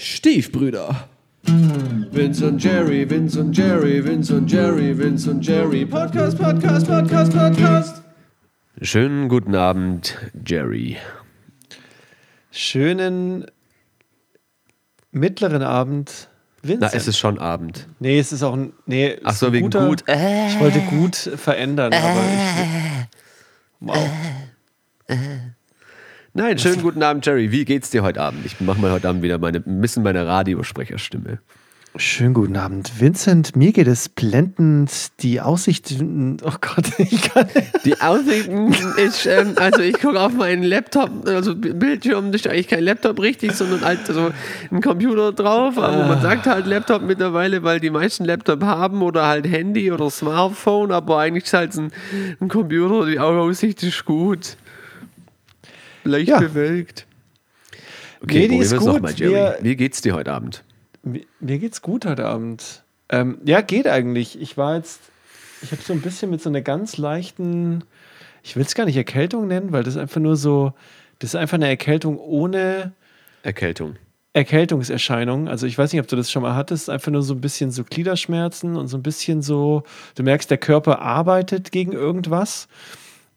Stiefbrüder. Vince und Jerry, Vince und Jerry, Vince und Jerry, Vince und Jerry. Podcast, Podcast, Podcast, Podcast. Schönen guten Abend, Jerry. Schönen mittleren Abend, Vincent. Na, es ist schon Abend. nee, es ist auch ein. Nee, Ach so, wegen guter, gut. Ich wollte gut verändern, aber ich. Wow. Nein, schönen guten Abend, Jerry. Wie geht's dir heute Abend? Ich mache mal heute Abend wieder meine, ein bisschen meine Radiosprecherstimme. Schönen guten Abend, Vincent. Mir geht es blendend. Die Aussicht. Oh Gott, ich kann. Die Aussichten ist, ähm, also ich gucke auf meinen Laptop, also Bildschirm, das ist eigentlich kein Laptop richtig, sondern halt so ein Computer drauf. Aber man sagt halt Laptop mittlerweile, weil die meisten Laptop haben oder halt Handy oder Smartphone, aber eigentlich ist halt ein, ein Computer, die Aussicht ist gut. Leicht Ja. bewölkt. Nee, die ist gut. mal, Jerry. Wie geht's dir heute Abend? Mir, mir geht's gut heute Abend. Ähm, ja, geht eigentlich. Ich war jetzt. Ich habe so ein bisschen mit so einer ganz leichten. Ich will es gar nicht Erkältung nennen, weil das ist einfach nur so. Das ist einfach eine Erkältung ohne Erkältung. Erkältungserscheinungen. Also ich weiß nicht, ob du das schon mal hattest. Einfach nur so ein bisschen so Gliederschmerzen und so ein bisschen so. Du merkst, der Körper arbeitet gegen irgendwas.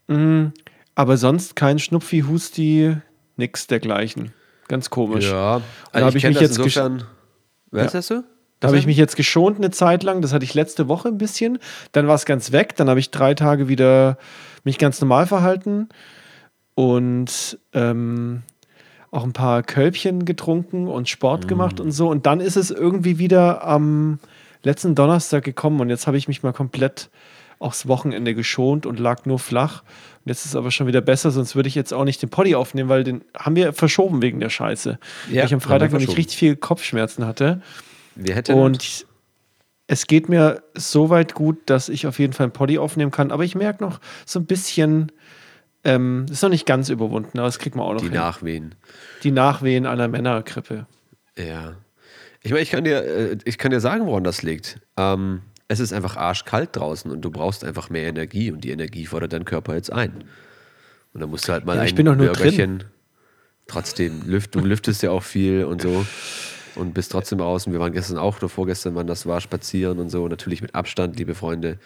Mm, aber sonst kein Schnupfi, Husti, nix dergleichen. Ganz komisch. Ja, Da also hab ich mich das jetzt insofern. Was Ja. hast du? Da habe ich mich jetzt geschont eine Zeit lang. Das hatte ich letzte Woche ein bisschen. Dann war es ganz weg. Dann habe ich drei Tage wieder mich ganz normal verhalten und ähm, auch ein paar Kölbchen getrunken und Sport gemacht und so. Und dann ist es irgendwie wieder am letzten Donnerstag gekommen. Und jetzt habe ich mich mal komplett aufs Wochenende geschont und lag nur flach. Und jetzt ist es aber schon wieder besser, sonst würde ich jetzt auch nicht den Poddy aufnehmen, weil den haben wir verschoben wegen der Scheiße. Ja, weil ich am Freitag wir nämlich verschoben. richtig viel Kopfschmerzen hatte. Wer hätte Und es geht mir so weit gut, dass ich auf jeden Fall einen Poddy aufnehmen kann. Aber ich merke noch so ein bisschen, ähm, ist noch nicht ganz überwunden, aber das kriegt man auch noch die hin. Nachwehen? die Nachwehen einer Männergrippe. Ja. Ich meine, ich kann dir, äh, ich kann dir sagen, woran das liegt. Ähm, es ist einfach arschkalt draußen und du brauchst einfach mehr Energie und die Energie fordert dein Körper jetzt ein. Und dann musst du halt mal Ja, ein Bürgerchen. Trotzdem, lüft, du lüftest ja auch viel und so und bist trotzdem draußen. Wir waren gestern auch, oder vorgestern, wann das war, spazieren und so. Natürlich mit Abstand, liebe Freunde.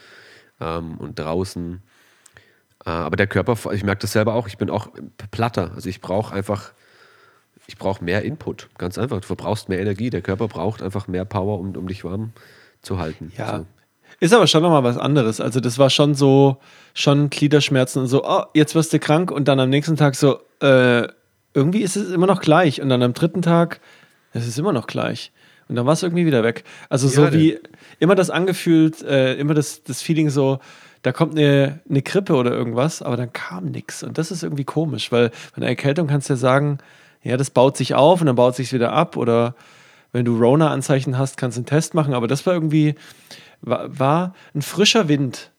Ähm, und draußen. Äh, aber der Körper, ich merke das selber auch, ich bin auch platter. Also ich brauche einfach ich brauche mehr Input. Ganz einfach. Du verbrauchst mehr Energie. Der Körper braucht einfach mehr Power, um, um dich warm zu halten. Ja. So. Ist aber schon nochmal was anderes. Also, das war schon so, schon Gliederschmerzen und so, oh, jetzt wirst du krank und dann am nächsten Tag so, äh, irgendwie ist es immer noch gleich. Und dann am dritten Tag, es ist immer noch gleich. Und dann war es irgendwie wieder weg. Also, so Ja, wie immer das angefühlt, äh, immer das, das Feeling so, da kommt eine, eine Grippe oder irgendwas, aber dann kam nichts. Und das ist irgendwie komisch, weil bei einer Erkältung kannst du ja sagen, ja, das baut sich auf und dann baut sich wieder ab. Oder wenn du Rona-Anzeichen hast, kannst du einen Test machen. Aber das war irgendwie, war, war ein frischer Wind.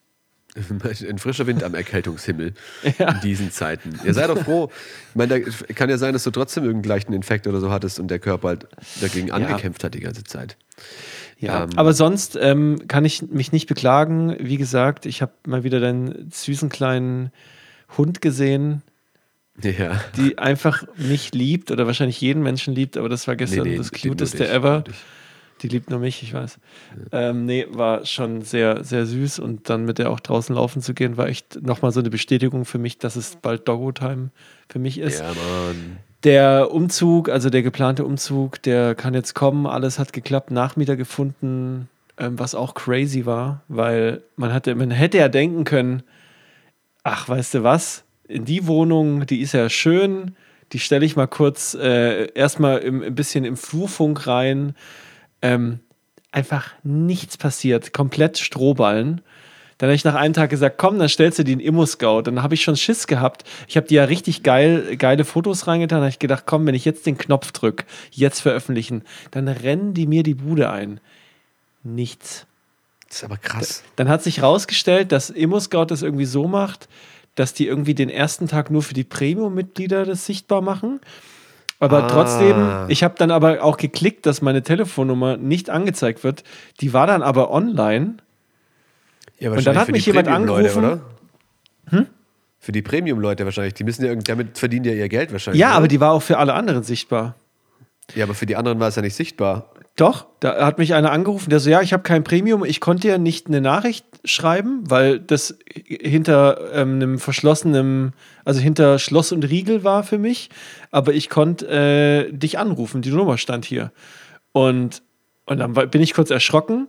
Ein frischer Wind am Erkältungshimmel in diesen Zeiten. Ihr seid doch froh. Ich meine, da kann ja sein, dass du trotzdem irgendeinen leichten Infekt oder so hattest und der Körper halt dagegen angekämpft hat die ganze Zeit. Ja, Ähm, aber sonst ähm, kann ich mich nicht beklagen. Wie gesagt, ich habe mal wieder deinen süßen kleinen Hund gesehen, Ja. die einfach mich liebt oder wahrscheinlich jeden Menschen liebt, aber das war gestern Nee, nee, das cuteste ever. dich. Die liebt nur mich, ich weiß. Ähm, nee, war schon sehr, sehr süß und dann mit der auch draußen laufen zu gehen, war echt nochmal so eine Bestätigung für mich, dass es bald Doggo-Time für mich ist. Ja, Mann. Der Umzug, also der geplante Umzug, der kann jetzt kommen. Alles hat geklappt, Nachmieter gefunden, ähm, was auch crazy war, weil man hatte, man hätte ja denken können, ach, weißt du was? In die Wohnung, die ist ja schön, die stelle ich mal kurz äh, erstmal im, ein bisschen im Flurfunk rein. Ähm, einfach nichts passiert, komplett Strohballen. Dann habe ich nach einem Tag gesagt, komm, dann stellst du die in Immo-Scout. Dann habe ich schon Schiss gehabt. Ich habe die ja richtig geil, geile Fotos reingetan. Da habe ich gedacht, komm, wenn ich jetzt den Knopf drücke, jetzt veröffentlichen, dann rennen die mir die Bude ein. Nichts. Das ist aber krass. Dann hat sich rausgestellt, dass Immo-Scout das irgendwie so macht, dass die irgendwie den ersten Tag nur für die Premium-Mitglieder das sichtbar machen. Aber Ah. trotzdem, ich habe dann aber auch geklickt, dass meine Telefonnummer nicht angezeigt wird. Die war dann aber online. Ja, Und dann hat mich jemand angerufen. oder? Hm? Für die Premium-Leute wahrscheinlich. Die müssen ja irgend, damit verdienen die ja ihr Geld wahrscheinlich. Ja, oder? aber die war auch für alle anderen sichtbar. Ja, aber für die anderen war es ja nicht sichtbar. Doch, da hat mich einer angerufen, der so, ja, ich habe kein Premium, ich konnte ja nicht eine Nachricht schreiben, weil das hinter ähm, einem verschlossenen, also hinter Schloss und Riegel war für mich, aber ich konnte äh, dich anrufen, die Nummer stand hier. Und, und dann war- bin ich kurz erschrocken.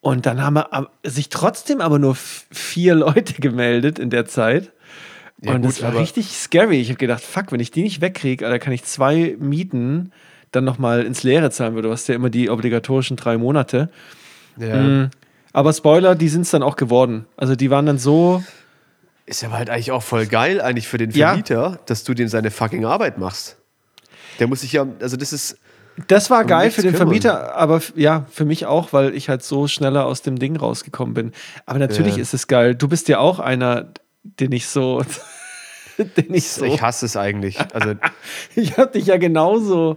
Und dann haben wir, sich trotzdem aber nur vier Leute gemeldet in der Zeit. Ja, und gut, das war richtig scary. Ich habe gedacht, fuck, wenn ich die nicht wegkriege, da kann ich zwei Mieten dann nochmal ins Leere zahlen würde. Du hast ja immer die obligatorischen drei Monate. Ja. Mhm. Aber Spoiler, die sind es dann auch geworden. Also die waren dann so, Ist aber halt eigentlich auch voll geil, eigentlich für den Ja. Vermieter, dass du dem seine fucking Arbeit machst. Der muss sich ja, also das ist, das war geil für den kümmern. Vermieter, aber ja, für mich auch, weil ich halt so schneller aus dem Ding rausgekommen bin. Aber natürlich Ja. ist es geil. Du bist ja auch einer, den ich so, den ich so, ich hasse es eigentlich. Also ich hab dich ja genauso.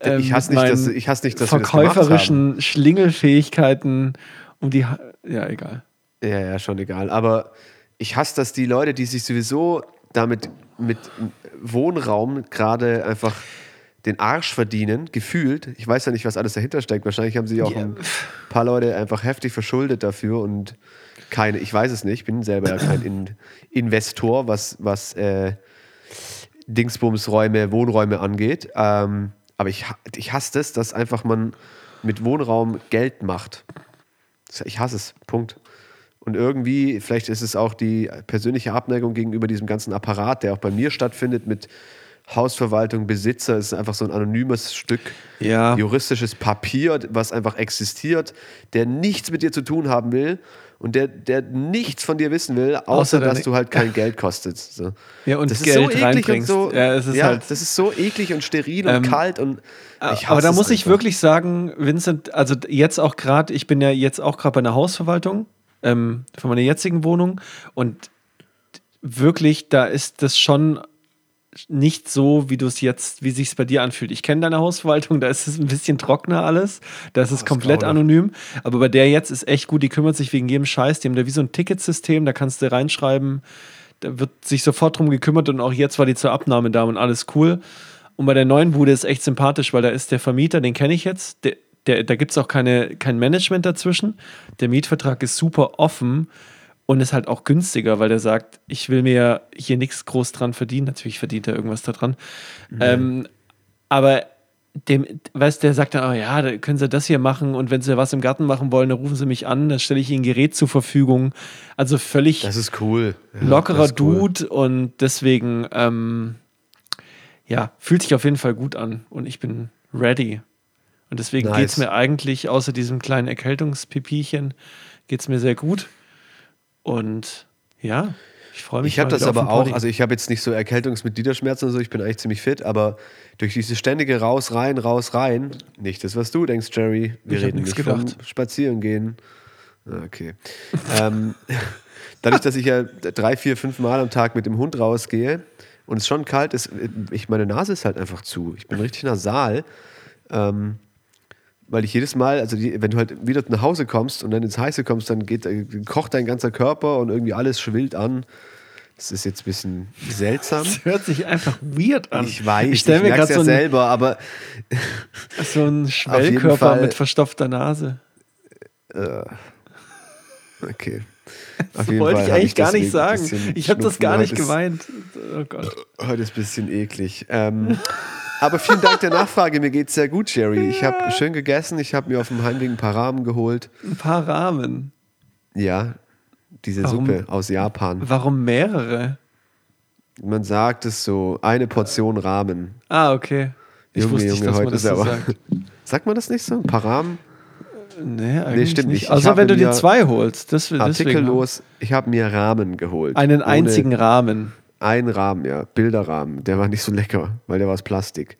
Ähm, ich hasse nicht, dass, ich hasse nicht, dass wir das verkäuferischen Schlingelfähigkeiten um die, Ha- ja, egal. Ja, ja, schon egal. Aber ich hasse, dass die Leute, die sich sowieso damit mit Wohnraum gerade einfach den Arsch verdienen, gefühlt. Ich weiß ja nicht, was alles dahinter steckt. Wahrscheinlich haben sich auch Ja. ein paar Leute einfach heftig verschuldet dafür und keine, ich weiß es nicht, ich bin selber ja kein In Investor, was, was äh, Dingsbumsräume, Wohnräume angeht. Ähm, aber ich, ich hasse das, dass einfach man mit Wohnraum Geld macht. Ich hasse es. Punkt. Und irgendwie, vielleicht ist es auch die persönliche Abneigung gegenüber diesem ganzen Apparat, der auch bei mir stattfindet, mit Hausverwaltung, Besitzer. Es ist einfach so ein anonymes Stück Ja. juristisches Papier, was einfach existiert, der nichts mit dir zu tun haben will und der, der nichts von dir wissen will, außer, Außer dass du halt kein Geld kostest. So. Ja, und das Geld ist so eklig und so. Ja, es ist halt- das ist so eklig und steril und Ähm, kalt und ich aber da muss ich einfach. wirklich sagen, Vincent, also jetzt auch gerade, ich bin ja jetzt auch gerade bei einer Hausverwaltung ähm, für meine jetzigen Wohnung und wirklich, da ist das schon nicht so, wie du es jetzt, wie sich es bei dir anfühlt. Ich kenne deine Hausverwaltung, da ist es ein bisschen trockener alles, da ist es komplett grauenhaft. anonym, aber bei der jetzt ist echt gut, die kümmert sich wegen jedem Scheiß, die haben da wie so ein Ticketsystem, da kannst du reinschreiben, da wird sich sofort drum gekümmert und auch jetzt war die zur Abnahme da und alles cool. Und bei der neuen Bude ist echt sympathisch, weil da ist der Vermieter, den kenne ich jetzt, der, der, da gibt es auch keine, kein Management dazwischen. Der Mietvertrag ist super offen und ist halt auch günstiger, weil der sagt, ich will mir hier nichts groß dran verdienen. Natürlich verdient er irgendwas daran. Ähm, aber dem, weißt der sagt dann, oh ja, da können Sie das hier machen und wenn Sie was im Garten machen wollen, dann rufen Sie mich an, dann stelle ich Ihnen ein Gerät zur Verfügung. Also völlig Das ist cool. Ja, lockerer ist cool. Dude und deswegen, ähm, ja, fühlt sich auf jeden Fall gut an und ich bin ready. Und deswegen Nice. geht es mir eigentlich, außer diesem kleinen Erkältungspipiechen, geht es mir sehr gut. Und ja, ich freue mich. Ich habe das aber auch, also ich habe jetzt nicht so Erkältungs- mit Gliederschmerzen und so, ich bin eigentlich ziemlich fit, aber durch dieses ständige raus, rein, raus, rein, nicht das, was du denkst, Jerry. Wir Ich reden nicht gedacht. vom Spazierengehen. Ah, Okay. ähm, dadurch, dass ich ja drei, vier, fünf Mal am Tag mit dem Hund rausgehe und es schon kalt ist, ich, meine Nase ist halt einfach zu. Ich bin richtig nasal. Ähm, weil ich jedes Mal, also die, wenn du halt wieder nach Hause kommst und dann ins Heiße kommst, dann geht, äh, kocht dein ganzer Körper und irgendwie alles schwillt an. Das ist jetzt ein bisschen seltsam. Das hört sich einfach weird an. Ich weiß, ich ich, stelle mir merk's gerade ja so, selber, aber so jeden Schwellkörper mit verstopfter Nase. okay. Auf Das wollte Fall ich eigentlich gar nicht ein sagen. Ich habe das gar nicht ist- gemeint. Oh Gott. Heute ist ein bisschen eklig. Ähm, aber vielen Dank der Nachfrage. Mir geht's sehr gut, Jerry. Ich habe schön gegessen. Ich habe mir auf dem Heimweg ein paar Rahmen geholt. Ein paar Rahmen. Ja, diese Warum? Suppe aus Japan. Warum mehrere? Man sagt es so, eine Portion Rahmen. Ah, okay. Ich Junge, wusste nicht, Junge, dass man heute das so aber- sagt. Sagt man das nicht so? Ein paar Rahmen? Nee, eigentlich stimmt nicht. nicht. Habe wenn du dir zwei holst. Das, deswegen Artikellos. Ich habe mir Rahmen geholt. Einen einzigen Rahmen. Ein Rahmen, ja. Bilderrahmen. Der war nicht so lecker, weil der war aus Plastik.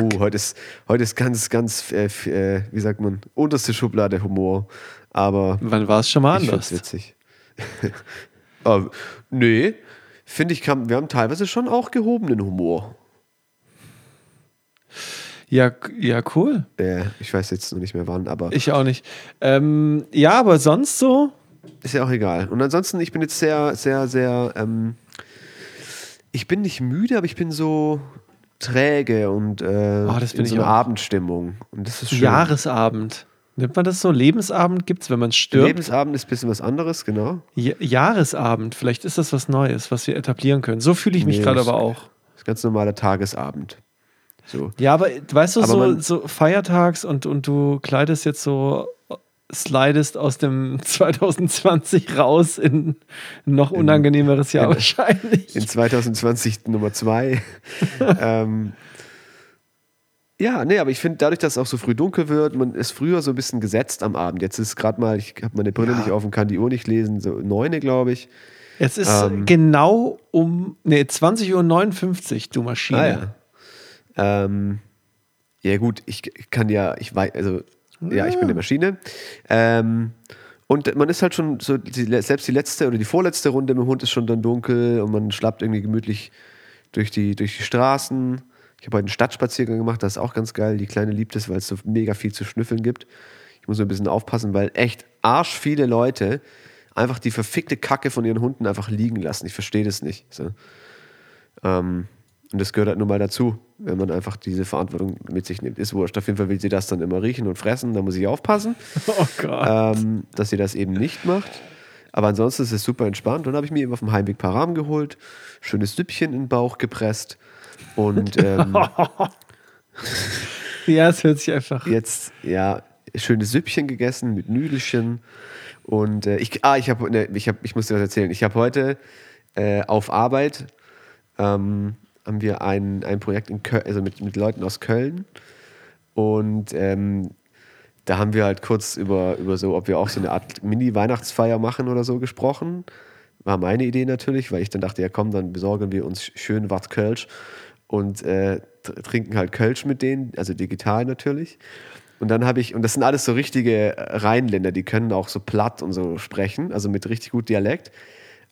Oh, heute ist, heute ist ganz, ganz, äh, äh, wie sagt man, unterste Schublade Humor. Aber Wann war es schon mal ich anders? witzig. Aber, nee, finde ich, kann, wir haben teilweise schon auch gehobenen Humor. Ja, ja, cool. Äh, ich weiß jetzt noch nicht mehr wann, aber Ich auch nicht. Ähm, ja, aber sonst so? ist ja auch egal. Und ansonsten, ich bin jetzt sehr, sehr, sehr, ähm, ich bin nicht müde, aber ich bin so, träge und äh, Oh, das in so einer. Abendstimmung. Und das ist schön. Jahresabend. Nennt man das so? Lebensabend gibt es, wenn man stirbt? Lebensabend ist ein bisschen was anderes, genau. Ja Jahresabend. Vielleicht ist das was Neues, was wir etablieren können. So fühle ich mich Nee, gerade aber auch. Das ist ganz normaler Tagesabend. So. Ja, aber weißt du, Aber so, so feiertags und, und du kleidest jetzt so, slidest aus dem 2020 raus in ein noch unangenehmeres Jahr in- wahrscheinlich. In 2020 Nummer zwei. ähm, ja, nee, aber ich finde, dadurch, dass es auch so früh dunkel wird, man ist früher so ein bisschen gesetzt am Abend. Jetzt ist gerade mal, ich habe meine Brille Ja. nicht auf und kann die Uhr nicht lesen, so neune, glaube ich. Es ist Ähm. genau um nee, 20.59 Uhr, du Maschine. Ah, ja. Ähm, ja, gut, ich kann ja, ich weiß, also, ja, ich bin eine Maschine. Ähm, und man ist halt schon so, die, selbst die letzte oder die vorletzte Runde mit dem Hund ist schon dann dunkel und man schlappt irgendwie gemütlich durch die, durch die Straßen. Ich habe heute einen Stadtspaziergang gemacht, das ist auch ganz geil. Die Kleine liebt es, weil es so mega viel zu schnüffeln gibt. Ich muss so ein bisschen aufpassen, weil echt arsch viele Leute einfach die verfickte Kacke von ihren Hunden einfach liegen lassen. Ich verstehe das nicht. So. Ähm, und das gehört halt nun mal dazu, wenn man einfach diese Verantwortung mit sich nimmt. Ist wurscht. Auf jeden Fall will sie das dann immer riechen und fressen. Da muss ich aufpassen, Oh Gott. ähm, dass sie das eben nicht macht. Aber ansonsten ist es super entspannt. Und dann habe ich mir eben auf dem Heimweg Param geholt, schönes Süppchen in den Bauch gepresst. Und ähm, ja, es hört sich einfach. jetzt, ja, schönes Süppchen gegessen mit Nüdelchen. Und äh, ich, ah, ich habe, ne, ich habe, ich muss dir was erzählen. Ich habe heute äh, auf Arbeit ähm, haben wir ein, ein Projekt in Köln, also mit, mit Leuten aus Köln. Und ähm, da haben wir halt kurz über, über so, ob wir auch so eine Art Mini-Weihnachtsfeier machen oder so gesprochen. War meine Idee natürlich, weil ich dann dachte, ja komm, dann besorgen wir uns schön was Kölsch und äh, tr- trinken halt Kölsch mit denen, also digital natürlich. Und dann habe ich, und das sind alles so richtige Rheinländer, die können auch so platt und so sprechen, also mit richtig gut Dialekt.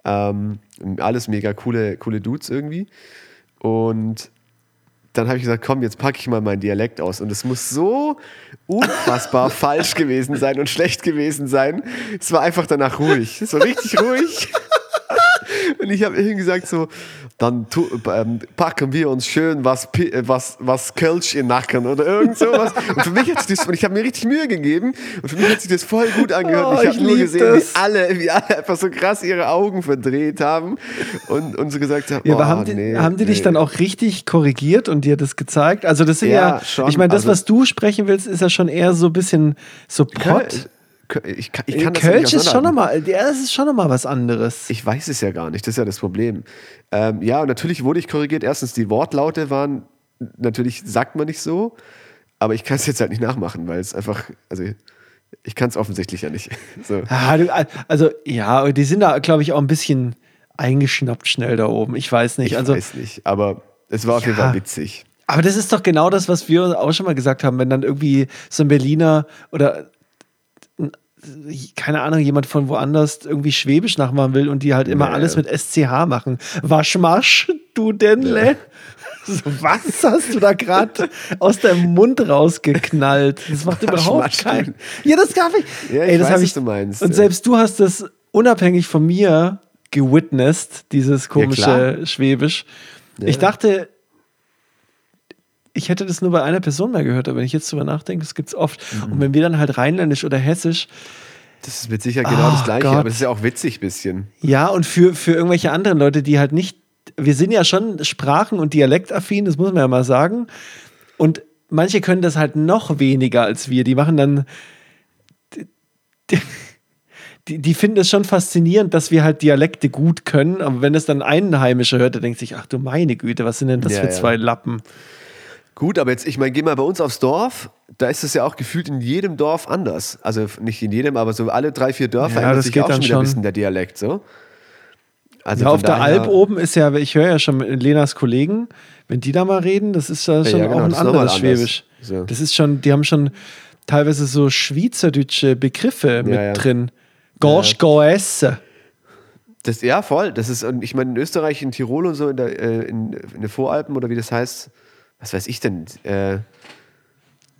Ähm, alles mega coole, coole Dudes irgendwie. Und dann habe ich gesagt, komm, jetzt packe ich mal meinen Dialekt aus. Und es muss so unfassbar falsch gewesen sein und schlecht gewesen sein. Es war einfach danach ruhig. Es war richtig ruhig. Und ich habe irgendwie gesagt so, dann tu, ähm, packen wir uns schön was, äh, was, was Kölsch in Nacken oder irgend sowas. Und für mich hat sich das, und ich habe mir richtig Mühe gegeben und für mich hat sich das voll gut angehört. Oh, ich habe nur gesehen, das. wie alle, wie alle einfach so krass ihre Augen verdreht haben und, und so gesagt haben, Ja, aber oh, haben die, nee, haben die dich nee. dann auch richtig korrigiert und dir das gezeigt? Also das sind ja, Ja, schon. ich meine, das, Also- was du sprechen willst, ist ja schon eher so ein bisschen. Köl- Ich kann, ich kann das Kölsch ist schon nochmal, ja, das ist schon nochmal was anderes. Ich weiß es ja gar nicht, das ist ja das Problem. Ähm, ja, und natürlich wurde ich korrigiert. Erstens, die Wortlaute waren, natürlich sagt man nicht so, aber ich kann es jetzt halt nicht nachmachen, weil es einfach, also ich kann es offensichtlich ja nicht. So. Ah, also ja, die sind da, glaube ich, auch ein bisschen eingeschnappt schnell da oben. Ich weiß nicht. Ich also, weiß nicht, aber es war auf jeden Ja. Fall witzig. Aber das ist doch genau das, was wir auch schon mal gesagt haben, wenn dann irgendwie so ein Berliner oder keine Ahnung, jemand von woanders irgendwie Schwäbisch nachmachen will und die halt immer Nee. alles mit SCH machen. Was machst du denn, le? So, was hast du da gerade aus deinem Mund rausgeknallt? Das macht überhaupt machst du keinen. Ja, das darf ich. Ja, ich das weiß, was du meinst, Und ja. selbst du hast das unabhängig von mir gewitnessed, dieses komische klar. Schwäbisch. Ich dachte, ich hätte das nur bei einer Person mal gehört, aber wenn ich jetzt drüber nachdenke, das gibt es oft. Mhm. Und wenn wir dann halt rheinländisch oder hessisch, Das ist mit Sicherheit genau Oh das Gleiche, Gott. aber das ist ja auch witzig ein bisschen. ja, und für, für irgendwelche anderen Leute, die halt nicht, wir sind ja schon sprachen- und dialektaffin, das muss man ja mal sagen. Und manche können das halt noch weniger als wir. Die machen dann, die, die, die finden es schon faszinierend, dass wir halt Dialekte gut können. Aber wenn es dann ein Einheimischer hört, der denkt sich, ach du meine Güte, was sind denn das Ja, für ja. zwei Lappen? Gut, aber jetzt, ich meine, geh mal bei uns aufs Dorf, da ist es ja auch gefühlt in jedem Dorf anders. Also nicht in jedem, aber so alle drei, vier Dörfer Ja, das sich geht auch dann schon wieder ein bisschen der Dialekt, so. Also Ja, auf der Alp oben ist ja, ich höre ja schon mit Lenas Kollegen, wenn die da mal reden, das ist ja schon ja, genau, auch ein anderes. Schwäbisch. So. Das ist schon, die haben schon teilweise so schweizerdeutsche Begriffe mit ja. drin. Gorsch, go essen. Das, ja, voll. Das ist, und ich meine, in Österreich, in Tirol und so, in der, äh, in, in den Voralpen oder wie das heißt, was weiß ich denn, äh,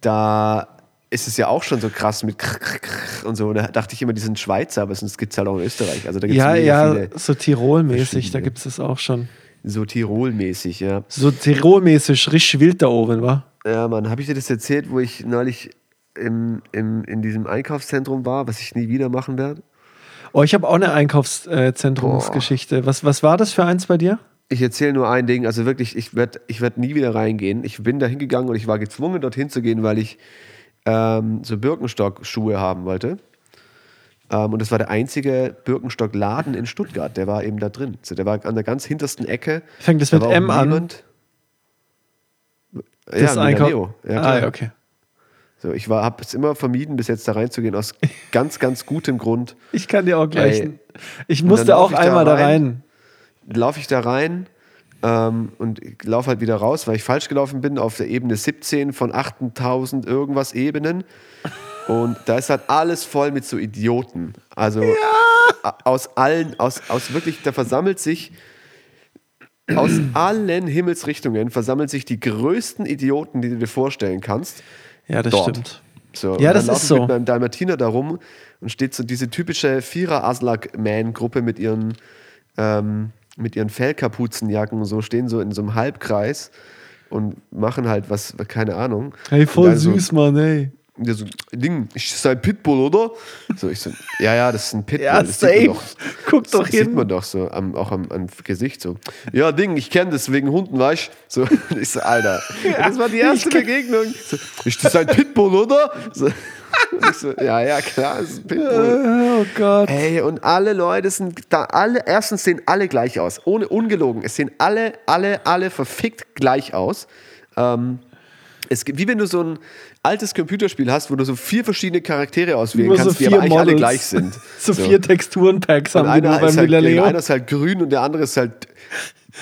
da ist es ja auch schon so krass mit krr, krr, krr und so. Da dachte ich immer, die sind Schweizer, aber es gibt es halt auch in Österreich. Also da gibt's Ja, ja, viele. so Tirol-mäßig, da gibt es das auch schon. so Tirol-mäßig, ja. So Tirolmäßig, richtig wild da oben, wa? Ja, Mann, habe ich dir das erzählt, wo ich neulich im, im, in diesem Einkaufszentrum war, was ich nie wieder machen werde? Oh, ich habe auch eine Einkaufszentrumsgeschichte. Was, was war das für eins bei dir? Ich erzähle nur ein Ding, also wirklich, ich werde ich werd nie wieder reingehen. Ich bin da hingegangen und ich war gezwungen, dorthin zu gehen, weil ich ähm, so Birkenstock-Schuhe haben wollte. Ähm, und das war der einzige Birkenstock-Laden in Stuttgart, der war eben da drin. So, der war an der ganz hintersten Ecke. Fängt es Da mit M an? Das Ja, Einkau- Leo. Ja, ah, okay. So, ich habe es immer vermieden, bis jetzt da reinzugehen, aus ganz, ganz gutem Grund. Ich kann dir auch gleich. Ich musste auch ich da einmal da rein. Laufe ich da rein ähm, und laufe halt wieder raus, weil ich falsch gelaufen bin auf der Ebene 17 von 8000 irgendwas Ebenen. Und da ist halt alles voll mit so Idioten. Also a- aus allen, aus, aus wirklich, da versammelt sich aus allen Himmelsrichtungen versammelt sich die größten Idioten, die du dir vorstellen kannst. Ja, das Dort. stimmt. So, Ja, das ist so. mit meinem Dalmatiner da rum und steht so diese typische Vierer-Aslak-Man-Gruppe mit ihren, ähm, mit ihren Fellkapuzenjacken und so, stehen so in so einem Halbkreis und machen halt was, keine Ahnung. Hey, voll dann so, süß, Mann, ey. der so, Ding, ist das ein Pitbull, oder? So, ich so, ja, ja, das ist ein Pitbull. Ja, das sieht man safe. doch. Guck Das doch sieht hin. man doch so, am, auch am, am Gesicht so. Ja, Ding, ich kenne das wegen Hunden, weißt du? So, ich so, Alter. das war die erste Begegnung. So, ist das ein Pitbull, oder? So, so, ja, ja, klar, ist ein Pitbull. Oh Gott. Ey, und alle Leute sind da, alle, erstens sehen alle gleich aus. Ohne ungelogen. Es sehen alle, alle, alle verfickt gleich aus. Ähm, es gibt, wie wenn du so ein altes Computerspiel hast, wo du so vier verschiedene Charaktere auswählen Nur so kannst, die aber eigentlich alle Models. gleich sind. So, vier Texturenpacks haben die beim halt, Galileo. einer ist halt grün und der andere ist halt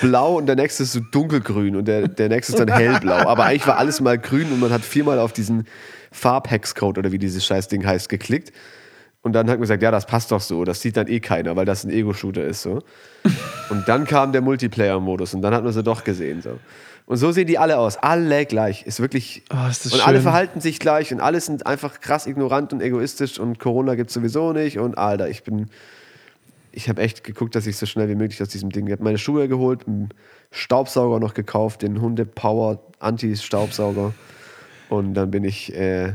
blau und der nächste ist so dunkelgrün und der, der nächste ist dann hellblau. Aber eigentlich war alles mal grün und man hat viermal auf diesen Farbhexcode oder wie dieses Scheißding heißt geklickt. Und dann hat man gesagt, ja, das passt doch so. Das sieht dann eh keiner, weil das ein Ego-Shooter ist. So. Und dann kam der Multiplayer-Modus und dann hat man sie doch gesehen. So. Und so sehen die alle aus. Alle gleich. Ist wirklich. Oh, ist und alle schön. verhalten sich gleich und alle sind einfach krass ignorant und egoistisch und Corona gibt es sowieso nicht. Und Alter, ich bin. Ich habe echt geguckt, dass ich so schnell wie möglich aus diesem Ding. Ich habe meine Schuhe geholt, einen Staubsauger noch gekauft, den Hunde Power Anti-Staubsauger. Und dann bin ich, äh,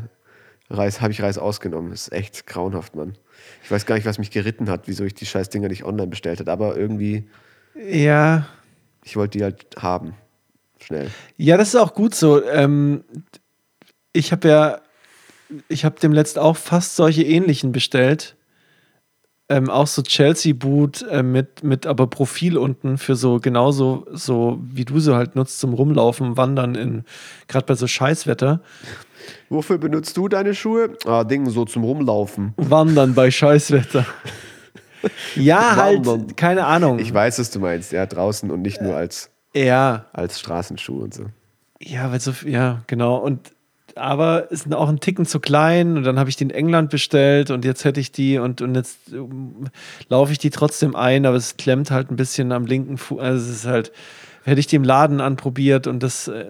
Reis, habe ich Reis ausgenommen. Das ist echt grauenhaft, Mann. Ich weiß gar nicht, was mich geritten hat, wieso ich die scheiß Dinger nicht online bestellt habe, aber irgendwie, Ja. ich wollte die halt haben. Schnell. Ja, das ist auch gut so. Ähm, ich habe ja, ich habe dem letzt auch fast solche ähnlichen bestellt. Ähm, auch so Chelsea-Boot äh, mit, mit aber Profil unten für so genauso, so wie du sie halt nutzt zum Rumlaufen, Wandern in, gerade bei so Scheißwetter. Wofür benutzt du deine Schuhe? Ah, Ding, so zum Rumlaufen. Wandern bei Scheißwetter. Ja, halt, keine Ahnung. Ich weiß, was du meinst. Ja, draußen und nicht nur als, ja, als Straßenschuh und so. Ja, weil so, ja, genau. Und aber ist auch ein Ticken zu klein und dann habe ich die in England bestellt und jetzt hätte ich die und, und jetzt ähm, laufe ich die trotzdem ein, aber es klemmt halt ein bisschen am linken Fuß. Also es ist halt, hätte ich die im Laden anprobiert und das äh,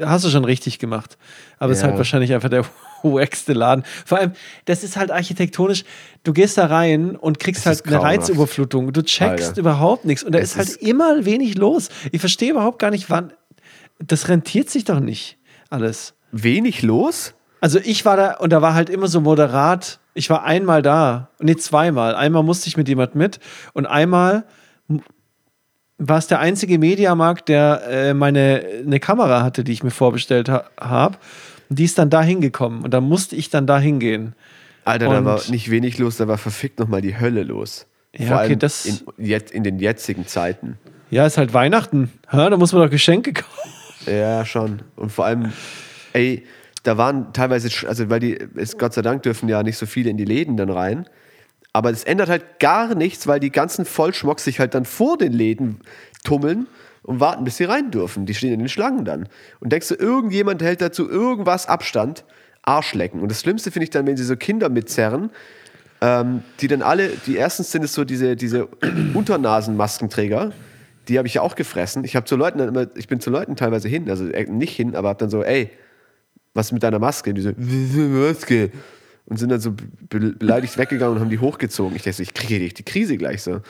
hast du schon richtig gemacht. Aber es ist Ja. halt wahrscheinlich einfach der wackste Laden. Vor allem, das ist halt architektonisch, du gehst da rein und kriegst halt ist eine. Reizüberflutung. Du checkst Alter. überhaupt nichts und da Es ist halt ist- immer wenig los. Ich verstehe überhaupt gar nicht, wann. Das rentiert sich doch nicht alles. Wenig los? Also ich war da und da war halt immer so moderat. Ich war einmal da, nee, zweimal. Einmal musste ich mit jemand mit und einmal war es der einzige Mediamarkt, der äh, meine eine Kamera hatte, die ich mir vorbestellt ha habe. Und die ist dann da hingekommen und da musste ich dann da hingehen. Alter, da Und- war nicht wenig los, da war verfickt nochmal die Hölle los. Ja, Vor okay, allem das- in, jetzt, in den jetzigen Zeiten. Ja, ist halt Weihnachten. Ha, da muss man doch Geschenke kaufen. Ja, schon. Und vor allem, ey, da waren teilweise, also weil die, es, Gott sei Dank dürfen ja nicht so viele in die Läden dann rein. Aber das ändert halt gar nichts, weil die ganzen Vollschmocks sich halt dann vor den Läden tummeln und warten, bis sie rein dürfen. Die stehen in den Schlangen dann. Und denkst du, irgendjemand hält dazu irgendwas Abstand? Arschlecken. Und das Schlimmste finde ich dann, wenn sie so Kinder mitzerren, ähm, die dann alle, die erstens sind es so diese, diese Unternasenmaskenträger, die habe ich ja auch gefressen. Ich habe zu Leuten dann immer, ich bin zu Leuten teilweise hin, also äh, nicht hin, aber hab dann so, ey, was mit deiner Maske? Und die so, "Wieso Maske? Und sind dann so be beleidigt weggegangen und haben die hochgezogen. Ich dachte so, ich kriege die, die Krise gleich so.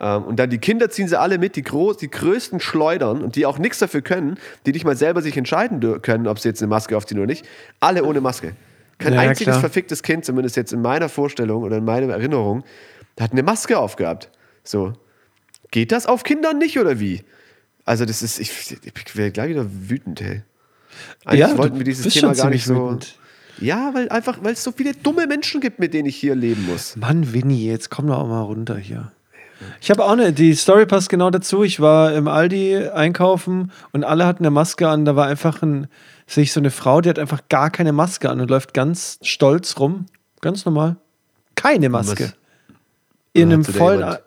Ähm, und dann die Kinder ziehen sie alle mit, die, groß, die größten Schleudern und die auch nichts dafür können, die nicht mal selber sich entscheiden können, ob sie jetzt eine Maske aufziehen oder nicht. Alle ohne Maske. Kein Ja, einziges klar. verficktes Kind, zumindest jetzt in meiner Vorstellung oder in meiner Erinnerung, hat eine Maske aufgehabt. So. Geht das auf Kindern nicht oder wie? Also, das ist, ich, ich wäre gleich wieder wütend, ey. Eigentlich Ja, wollten wir dieses Thema gar nicht so. wütend. Ja, weil einfach, weil es so viele dumme Menschen gibt, mit denen ich hier leben muss. Mann, Winnie, jetzt komm doch auch mal runter hier. Ich habe auch eine, die Story passt genau dazu. Ich war im Aldi einkaufen und alle hatten eine Maske an. Da war einfach ein, sehe ich so eine Frau, die hat einfach gar keine Maske an und läuft ganz stolz rum. Ganz normal. Keine Maske. Was- In einem vollen. Was?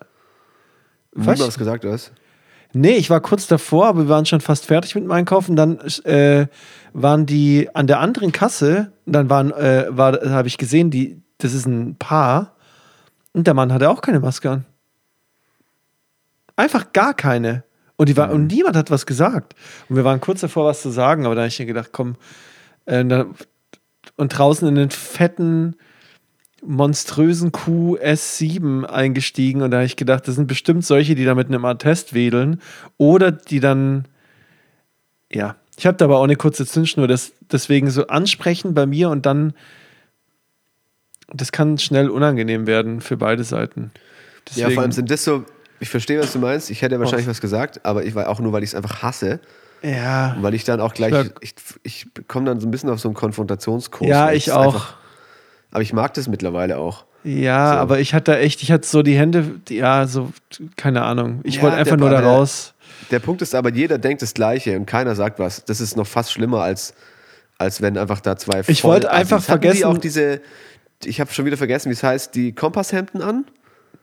Niemand was gesagt, was? Nee, ich war kurz davor, aber wir waren schon fast fertig mit dem Einkaufen. Dann äh, waren die an der anderen Kasse, dann waren, äh, war, habe ich gesehen, die, das ist ein Paar und der Mann hatte auch keine Maske an. Einfach gar keine. Und, die war, und niemand hat was gesagt. Und wir waren kurz davor, was zu sagen, aber da habe ich mir gedacht, komm. Äh, und draußen in den fetten, monströsen QS7 eingestiegen und da habe ich gedacht, das sind bestimmt solche, die da mit einem Attest wedeln oder die dann, ja, ich habe da aber auch eine kurze Zündschnur, das, deswegen so ansprechen bei mir und dann, das kann schnell unangenehm werden für beide Seiten. Ja, vor allem sind das so, ich verstehe, was du meinst. Ich hätte wahrscheinlich was gesagt, aber ich war auch nur, weil ich es einfach hasse. ja, weil ich dann auch gleich, ich, ich komme dann so ein bisschen auf so einen Konfrontationskurs. ja, ich auch. Aber ich mag das mittlerweile auch. Ja, So. aber ich hatte echt, ich hatte so die Hände, die- ja, so, keine Ahnung. Ich Ja, wollte einfach der- nur da raus. Der Punkt ist aber, jeder denkt das Gleiche und keiner sagt was. Das ist noch fast schlimmer, als, als wenn einfach da zwei Ich wollte einfach Die vergessen- auch diese, ich habe schon wieder vergessen, wie es heißt, die Kompasshemden an?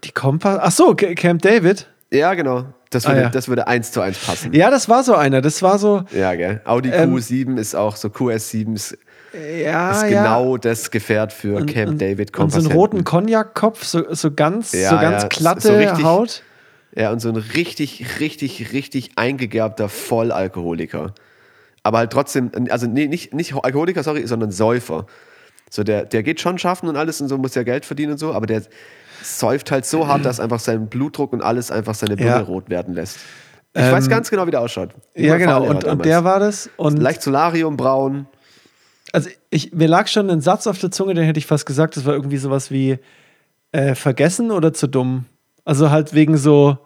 Die Kompass, ach so, Ca- Camp David. Ja, genau. Das Ah, würde, ja. das würde eins zu eins passen. Ja, das war so einer. Das war so, Ja, gell. Audi Ähm, Q7 ist auch so, QS7 ist, ja, ist ja. genau das Gefährt für und, Camp und, David und so einen roten Cognac-Kopf, so, so ganz, Ja, so ganz glatte so richtig- Haut. Ja, und so ein richtig, richtig, richtig eingegerbter Vollalkoholiker. Aber halt trotzdem, also nee, nicht, nicht Alkoholiker, sorry, sondern Säufer. So, der, der geht schon schaffen und alles und so, muss ja Geld verdienen und so, aber der säuft halt so hart, dass einfach sein Blutdruck und alles einfach seine Birne Ja. rot werden lässt. Ich weiß ganz genau, wie der ausschaut. Ja, genau. Und, und der war das. Und Leicht Solariumbraun. Also ich, mir lag schon ein Satz auf der Zunge, den hätte ich fast gesagt, das war irgendwie sowas wie äh, vergessen oder zu dumm. Also halt wegen so,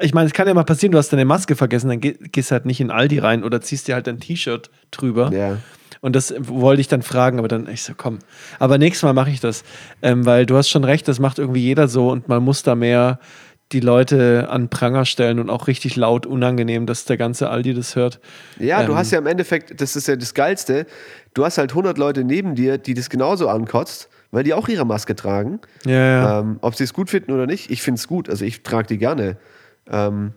ich meine, es kann ja mal passieren, du hast deine Maske vergessen, dann geh, gehst halt nicht in Aldi rein oder ziehst dir halt ein T-Shirt drüber. Ja. Und das wollte ich dann fragen, aber dann, ich so, komm. Aber nächstes Mal mache ich das. Ähm, weil du hast schon recht, das macht irgendwie jeder so und man muss da mehr die Leute an Pranger stellen und auch richtig laut unangenehm, dass der ganze Aldi das hört. Ja, du Ähm. hast ja im Endeffekt, das ist ja das Geilste, du hast halt 100 Leute neben dir, die das genauso ankotzt, weil die auch ihre Maske tragen. Ja, ja. Ähm, ob sie es gut finden oder nicht, ich finde es gut. Also ich trage die gerne. Ähm,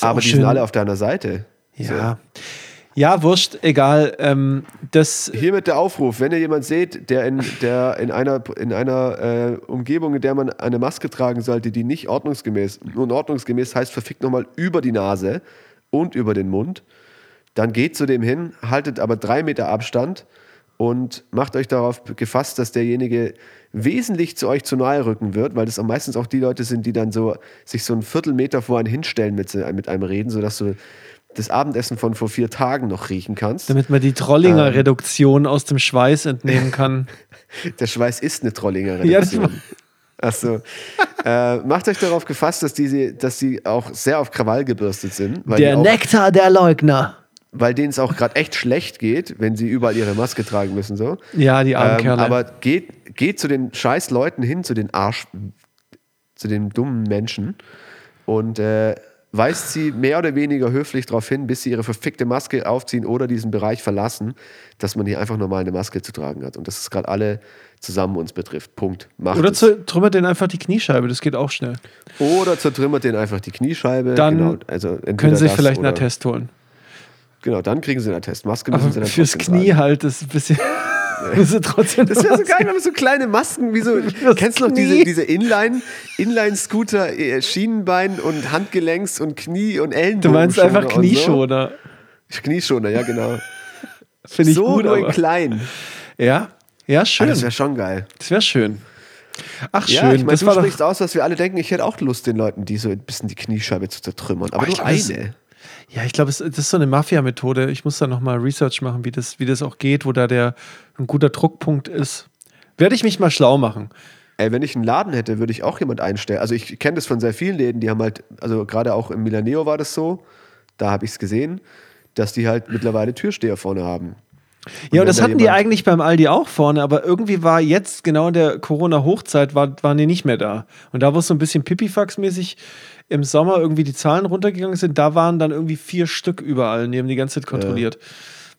aber die schön. sind alle auf deiner Seite. Ja. Ja, wurscht, egal. Ähm, das. Hiermit der Aufruf, wenn ihr jemand seht, der in, der in einer, in einer äh, Umgebung, in der man eine Maske tragen sollte, die nicht ordnungsgemäß, und ordnungsgemäß heißt verfickt nochmal über die Nase und über den Mund, dann geht zu dem hin, haltet aber drei Meter Abstand und macht euch darauf gefasst, dass derjenige wesentlich zu euch zu nahe rücken wird, weil das meistens auch die Leute sind, die dann so sich so einen Viertelmeter vor einen hinstellen mit, mit einem reden, sodass du das Abendessen von vor vier Tagen noch riechen kannst. damit man die Ähm. Trollinger-Reduktion aus dem Schweiß entnehmen kann. Der Schweiß ist eine Trollinger Ja, das Reduktion. Achso. äh, macht euch darauf gefasst, dass die, dass die auch sehr auf Krawall gebürstet sind, der auch, Nektar der Leugner. weil denen es auch gerade echt schlecht geht, wenn sie überall ihre Maske tragen müssen. So. Ja, die armen Ähm, Kerle. aber geht, geht zu den scheiß Leuten hin, zu den Arsch, zu den dummen Menschen und äh, weist sie mehr oder weniger höflich darauf hin, bis sie ihre verfickte Maske aufziehen oder diesen Bereich verlassen, dass man hier einfach normal eine Maske zu tragen hat und dass es gerade alle zusammen uns betrifft. Punkt. Macht Oder es. zu, trümmert den einfach die Kniescheibe, das geht auch schnell. Oder zertrümmert den einfach die Kniescheibe. Dann genau, also Können Sie sich das vielleicht einen Attest holen. Genau, dann kriegen sie einen Attest. Maske müssen Aber sie dann fürs Knie tragen. halt, das ist ein bisschen. Das wäre so geil, wenn man so kleine Masken, wie so, kennst du noch diese, diese Inline, Inline-Scooter, äh, Schienenbein und Handgelenks und Knie und Ellenbogen. Du meinst einfach und so? Knieschoner. Knieschoner, ja genau. Finde ich so gut, nur in aber. klein. Ja, ja, Ah, schön. das wäre schon geil. Das wäre schön. Ach, schön. Ja, ich meine, das du sprichst aus, dass wir alle denken, ich hätte auch Lust, den Leuten die so ein bisschen die Kniescheibe zu zertrümmern. Aber Oh, ich nur eine. Ja, ich glaube, das ist so eine Mafia-Methode. Ich muss da nochmal Research machen, wie das, wie das auch geht, wo da der ein guter Druckpunkt ist. Werde ich mich mal schlau machen. Ey, wenn ich einen Laden hätte, würde ich auch jemand einstellen. Also ich kenne das von sehr vielen Läden, die haben halt, also gerade auch im Milaneo war das so, da habe ich es gesehen, dass die halt mittlerweile Türsteher vorne haben. Ja, wenn und das da hatten die jemand- eigentlich beim Aldi auch vorne, aber irgendwie war jetzt genau in der Corona-Hochzeit, war, waren die nicht mehr da. Und da, wo es so ein bisschen Pipifax-mäßig im Sommer irgendwie die Zahlen runtergegangen sind, da waren dann irgendwie vier Stück überall. Und die haben die ganze Zeit kontrolliert.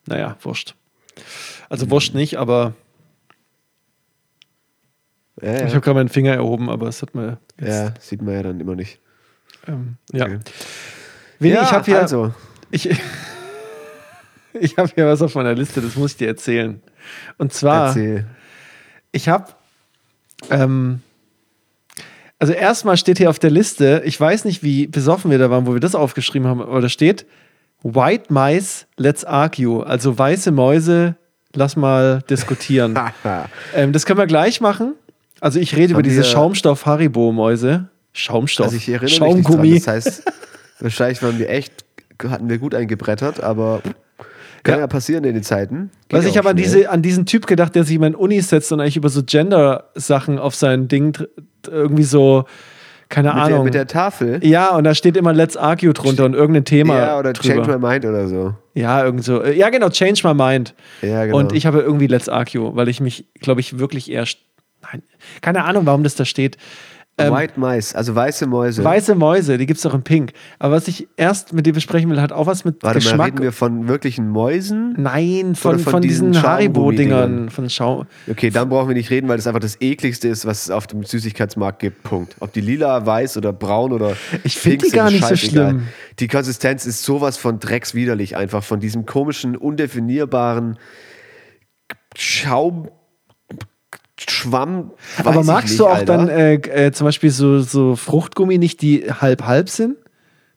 Naja, wurscht. Also wurscht nicht, aber Ja, ich ja. habe gerade meinen Finger erhoben, aber es hat mir jetzt, ja, sieht man ja dann immer nicht. ähm, ja. Okay. Willi, ich habe hier, also, ich, ich habe hier was auf meiner Liste, das muss ich dir erzählen. Und zwar, erzähl. ich habe, ähm, also erstmal steht hier auf der Liste, ich weiß nicht, wie besoffen wir da waren, wo wir das aufgeschrieben haben, aber da steht White Mice, let's argue. Also weiße Mäuse, lass mal diskutieren. ähm, das können wir gleich machen. Also ich rede über Haben diese wir- Schaumstoff-Haribo-Mäuse. Schaumstoff. Also ich erinnere mich Schaumgummi. nicht dran. Das heißt, wahrscheinlich waren wir echt, hatten wir gut eingebrettert, aber kann Ja. ja, passieren in den Zeiten. Geht du, ich habe an, diese, an diesen Typ gedacht, der sich immer in Uni setzt und eigentlich über so Gender-Sachen auf sein Ding irgendwie so, keine mit, der, Ahnung. mit der Tafel. ja, und da steht immer Let's Argue drunter und irgendein Thema. Ja, oder drüber. Change My Mind oder so. Ja, irgend so. Ja, genau, Change My Mind. Ja, genau. Und ich habe irgendwie Let's Argue, weil ich mich, glaube ich, wirklich eher. Nein, keine Ahnung, warum das da steht. Ähm, White Mice, also weiße Mäuse. Weiße Mäuse, die gibt es auch in Pink. Aber was ich erst mit dir besprechen will, hat auch was mit Warte mal, Geschmack. reden wir von wirklichen Mäusen? Nein, von, von von, diesen diesen Haribo-Dingern. Von Schau. Okay, dann brauchen wir nicht reden, weil das einfach das ekligste ist, was es auf dem Süßigkeitsmarkt gibt. Punkt. Ob die lila, weiß oder braun oder Ich find pink die gar nicht so schlimm. Die Konsistenz ist sowas von dreckswiderlich einfach, von diesem komischen, undefinierbaren Schaum. Schwamm. Aber magst nicht, du auch Alter. dann äh, äh, zum Beispiel so, so Fruchtgummi nicht, die halb-halb sind?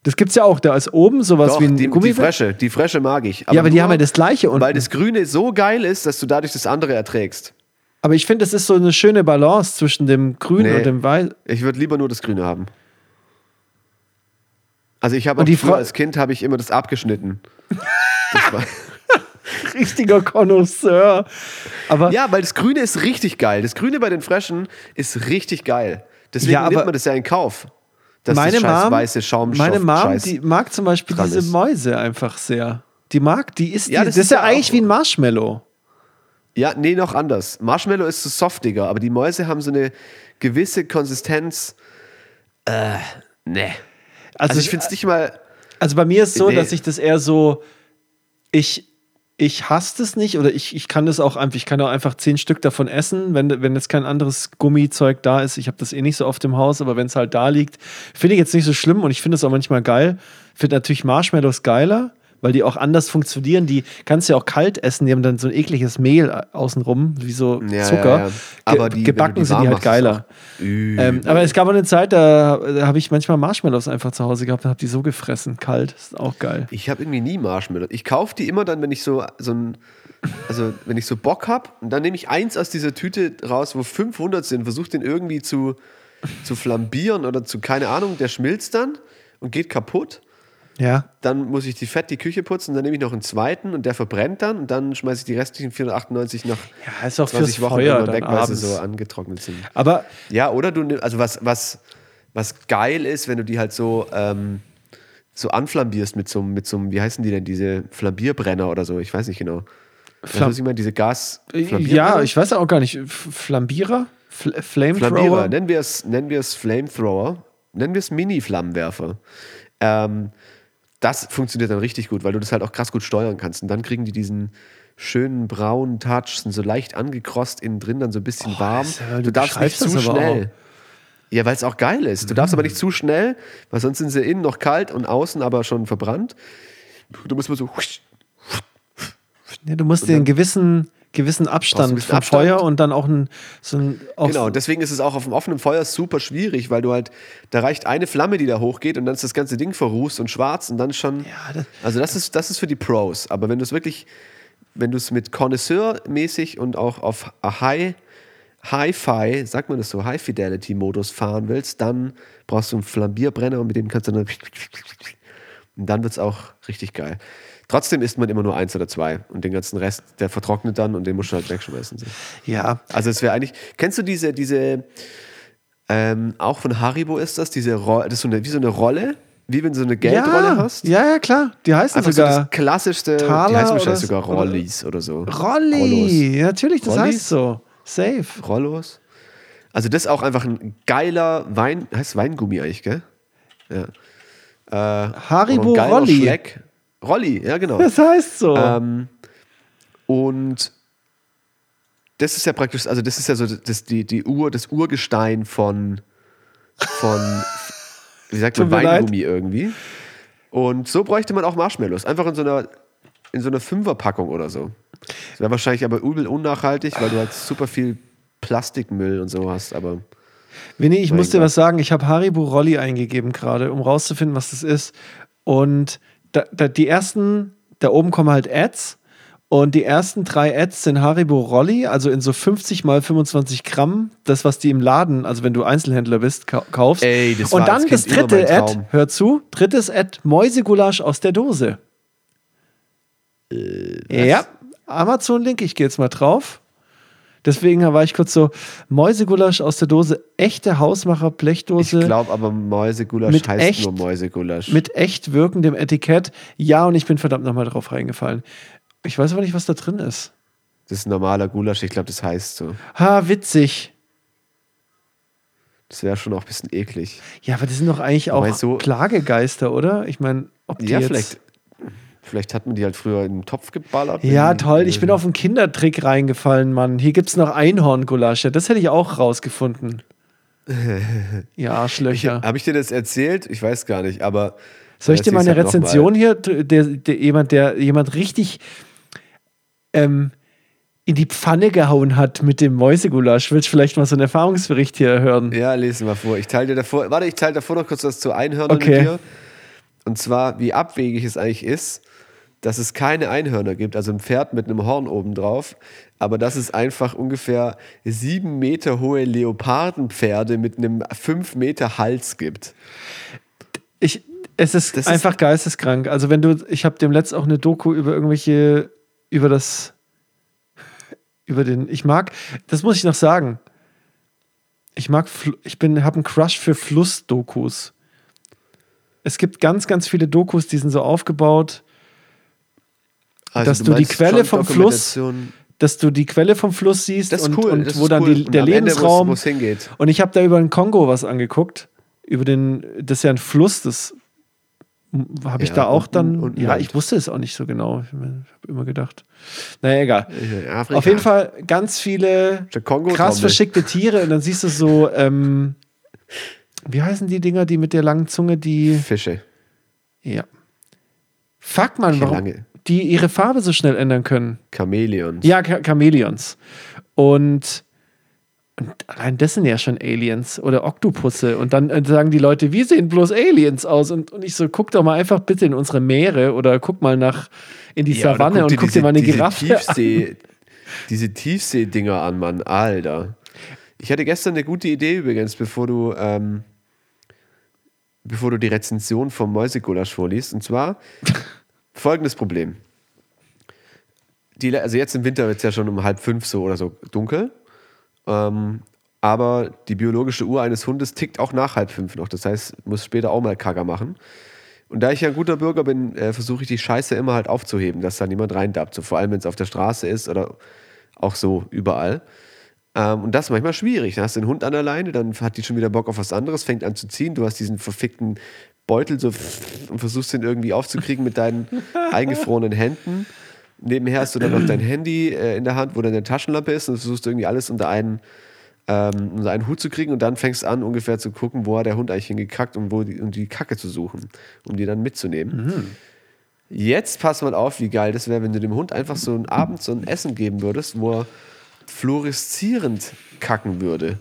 Das gibt es ja auch. Da ist oben sowas Doch, wie ein die, Gummi. die Fresche, die Fresche mag ich. ja, aber die nur, haben ja das gleiche unten. Weil das Grüne so geil ist, dass du dadurch das andere erträgst. aber ich finde, das ist so eine schöne Balance zwischen dem Grün Nee. und dem Weiß. Ich würde lieber nur das Grüne haben. Also ich habe als Kind habe ich immer das abgeschnitten. Das war, Richtiger Connoisseur. Aber ja, weil das Grüne ist richtig geil. Das Grüne bei den Fröschen ist richtig geil. Deswegen Ja, nimmt man das ja in Kauf. Dass meine das scheiß Mom, weiße Schaumstoff meine Mom, die mag zum Beispiel diese ist. Mäuse einfach sehr. Die mag, die ist, Ja, die, das das, ist ja eigentlich wie ein Marshmallow. Ja, nee, noch anders. Marshmallow ist so softiger, aber die Mäuse haben so eine gewisse Konsistenz. Äh, nee. Also, ich finde es nicht mal. Also bei mir ist so, Nee. dass ich das eher so, ich, ich hasse das nicht oder ich, ich kann das auch einfach, ich kann auch einfach zehn Stück davon essen, wenn, wenn jetzt kein anderes Gummizeug da ist. Ich habe das eh nicht so oft im Haus, aber wenn es halt da liegt, finde ich jetzt nicht so schlimm und ich finde es auch manchmal geil. Finde natürlich Marshmallows geiler, weil die auch anders funktionieren. Die kannst du ja auch kalt essen, die haben dann so ein ekliges Mehl außenrum, wie so Ja, Zucker. ja, ja. Aber die, gebacken du sind die halt geiler. Ähm, aber es gab auch eine Zeit, da, da habe ich manchmal Marshmallows einfach zu Hause gehabt und habe die so gefressen, kalt. ist auch geil. Ich habe irgendwie nie Marshmallows. Ich kaufe die immer dann, wenn ich so, so ein, also wenn ich so Bock habe, und dann nehme ich eins aus dieser Tüte raus, wo 500 sind, versuche den irgendwie zu, zu flambieren oder zu, keine Ahnung, der schmilzt dann und geht kaputt. Ja. Dann muss ich die fett die Küche putzen, dann nehme ich noch einen zweiten und der verbrennt dann und dann schmeiße ich die restlichen 498 nach Ja, ist auch 20 fürs Wochen Feuer dann weg, weil sie so angetrocknet sind. Aber Ja, oder du also was, was, was geil ist, wenn du die halt so, ähm, so anflambierst mit so, einem- mit so, wie heißen die denn, diese Flambierbrenner oder so, ich weiß nicht genau. Flam- was ich meine? Diese Gas. ja, ich weiß auch gar nicht. Flambierer? Fl Flambierer. Flamethrower? Nennen wir es, nennen wir es Flamethrower. Nennen wir es Mini-Flammenwerfer. Ähm, das funktioniert dann richtig gut, weil du das halt auch krass gut steuern kannst. Und dann kriegen die diesen schönen braunen Touch, sind so leicht angekrost innen drin, dann so ein bisschen warm. das ist ja- du du darfst nicht zu schnell. Ja, weil es auch geil ist. Du darfst aber nicht zu schnell, weil sonst sind sie innen noch kalt und außen aber schon verbrannt. Du musst mal so. Ja, du musst den gewissen, gewissen Abstand vom Abstand. Feuer und dann auch ein, so ein auch Genau, deswegen ist es auch auf dem offenen Feuer super schwierig, weil du halt, da reicht eine Flamme, die da hochgeht und dann ist das ganze Ding verrußt und schwarz und dann schon. Ja, das- also das ist, das ist für die Pros. Aber wenn du es wirklich, wenn du es mit Connoisseur-mäßig und auch auf High, Hi-Fi, sagt man das so, High-Fidelity-Modus fahren willst, dann brauchst du einen Flambierbrenner und mit dem kannst du dann. Und dann wird es auch richtig geil. Trotzdem isst man immer nur eins oder zwei und den ganzen Rest, der vertrocknet dann und den musst du halt wegschmeißen. So. Ja, Also es wäre eigentlich, kennst du diese, diese, ähm, auch von Haribo ist das, diese Rolle, das ist so eine, wie so eine Rolle, wie wenn du so eine Geldrolle ja, hast. Ja, ja, klar. Die heißen Einfach so das sogar klassischste, Taler die heißen oder- wahrscheinlich sogar oder- Rollis oder, so. Rolli. Ja, natürlich, das Rollis? heißt so. Safe. Rollos. Also das ist auch einfach ein geiler Wein, heißt Weingummi eigentlich, gell? Ja. Äh, Haribo oder Rolli. Schleck. Rolli, ja genau. Das heißt so. Ähm, und das ist ja praktisch, also das ist ja so das, die, die Ur, das Urgestein von, von wie sagt man, leid. Weingummi irgendwie. Und so bräuchte man auch Marshmallows. Einfach in so einer, in so einer Fünferpackung oder so. Das wäre wahrscheinlich aber übel unnachhaltig, weil du halt super viel Plastikmüll und so hast, aber Winnie, ich muss dir was sagen. Ich habe Haribo Rolli eingegeben gerade, um rauszufinden, was das ist. Und da, da, die ersten, da oben kommen halt Ads. Und die ersten drei Ads sind Haribo Rolli, also in so 50 mal 25 Gramm, das, was die im Laden, also wenn du Einzelhändler bist, kau kaufst. Ey, das Und dann das immer dritte Ad, hör zu, drittes Ad, Mäusegulasch aus der Dose. Äh, ja, Amazon-Link, ich gehe jetzt mal drauf. Deswegen war ich kurz so, Mäusegulasch aus der Dose, echte Hausmacher, ich Blechdose. glaube aber Mäusegulasch heißt echt- nur Mäusegulasch. mit echt wirkendem Etikett. Ja, und ich bin verdammt nochmal drauf reingefallen. Ich weiß aber nicht, was da drin ist. das ist ein normaler Gulasch, ich glaube, das heißt so. Ha, witzig. Das wäre schon auch ein bisschen eklig. Ja, aber die sind doch eigentlich auch so- Klagegeister, oder? Ich meine, ob die Ja, jetzt... vielleicht, vielleicht hat man die halt früher in den Topf geballert. Ja, toll. Ich bin auf einen Kindertrick reingefallen, Mann. Hier gibt es noch Einhorngulasch. Ja, das hätte ich auch rausgefunden. Ihr Arschlöcher. Habe ich dir das erzählt? Ich weiß gar nicht, aber. Soll ich dir mal eine halt Rezension hier, der, der, jemand, der jemand richtig ähm, in die Pfanne gehauen hat mit dem Mäusegulasch? Willst du vielleicht mal so einen Erfahrungsbericht hier hören? Ja, lesen wir vor. Ich teile dir davor. Warte, ich teile davor noch kurz was zu Einhörnern Okay. mit dir. Und zwar, wie abwegig es eigentlich ist, dass es keine Einhörner gibt, also ein Pferd mit einem Horn oben drauf, aber dass es einfach ungefähr sieben Meter hohe Leopardenpferde mit einem fünf Meter Hals gibt. Ich, es ist Das ist- einfach geisteskrank. Also wenn du, ich habe dem letzt auch eine Doku über irgendwelche, über das, über den, ich mag, das muss ich noch sagen. Ich mag, ich bin, habe einen Crush für Flussdokus. Es gibt ganz, ganz viele Dokus, die sind so aufgebaut, Also Dass du die meinst Quelle vom Fluss dass du die Quelle vom Fluss siehst und, cool. und wo dann cool. die, Und der am Ende, wo's- Lebensraum. wo's hingeht. Und ich habe da über den Kongo was angeguckt. Über den, das ist ja ein Fluss, das habe ich Ja, da auch dann. unten ja, ich wusste es auch nicht so genau. Ich habe immer gedacht. Naja, egal. Afrika. Auf jeden Fall ganz viele krass verschickte Tiere und dann siehst du so, ähm, wie heißen die Dinger, die mit der langen Zunge, die. Fische. Ja. Fuck, man, warum lange. Die ihre Farbe so schnell ändern können. Chamäleons. Ja, Cha- Chamäleons. Und, und allein das sind ja schon Aliens oder Oktopusse. Und dann äh, sagen die Leute, wir sehen bloß Aliens aus. Und, und ich so, guck doch mal einfach bitte in unsere Meere oder guck mal nach in die Ja, Savanne und guck dir mal eine diese Giraffe an. Tiefsee, diese Tiefsee-Dinger an, Mann. Alter. Ich hatte gestern eine gute Idee übrigens, bevor du, ähm, bevor du die Rezension vom Mäusegulasch vorliest. Und zwar folgendes Problem. Die, also jetzt im Winter wird es ja schon um halb fünf so oder so dunkel. Ähm, aber die biologische Uhr eines Hundes tickt auch nach halb fünf noch. Das heißt, muss später auch mal Kacker machen. Und da ich ja ein guter Bürger bin, äh, versuche ich die Scheiße immer halt aufzuheben, dass da niemand reindappt. So vor allem, wenn es auf der Straße ist oder auch so überall. Ähm, und das ist manchmal schwierig. Dann hast du den Hund an der Leine, dann hat die schon wieder Bock auf was anderes, fängt an zu ziehen. Du hast diesen verfickten Beutel so und versuchst den irgendwie aufzukriegen mit deinen eingefrorenen Händen. Nebenher hast du dann noch dein Handy äh, in der Hand, wo dann eine Taschenlampe ist und versuchst irgendwie alles unter einen, ähm, unter einen Hut zu kriegen und dann fängst du an, ungefähr zu gucken, wo hat der Hund eigentlich hingekackt und wo die, und die Kacke zu suchen, um die dann mitzunehmen. Jetzt pass mal auf, wie geil das wäre, wenn du dem Hund einfach so einen Abend so ein Essen geben würdest, wo er fluoreszierend kacken würde.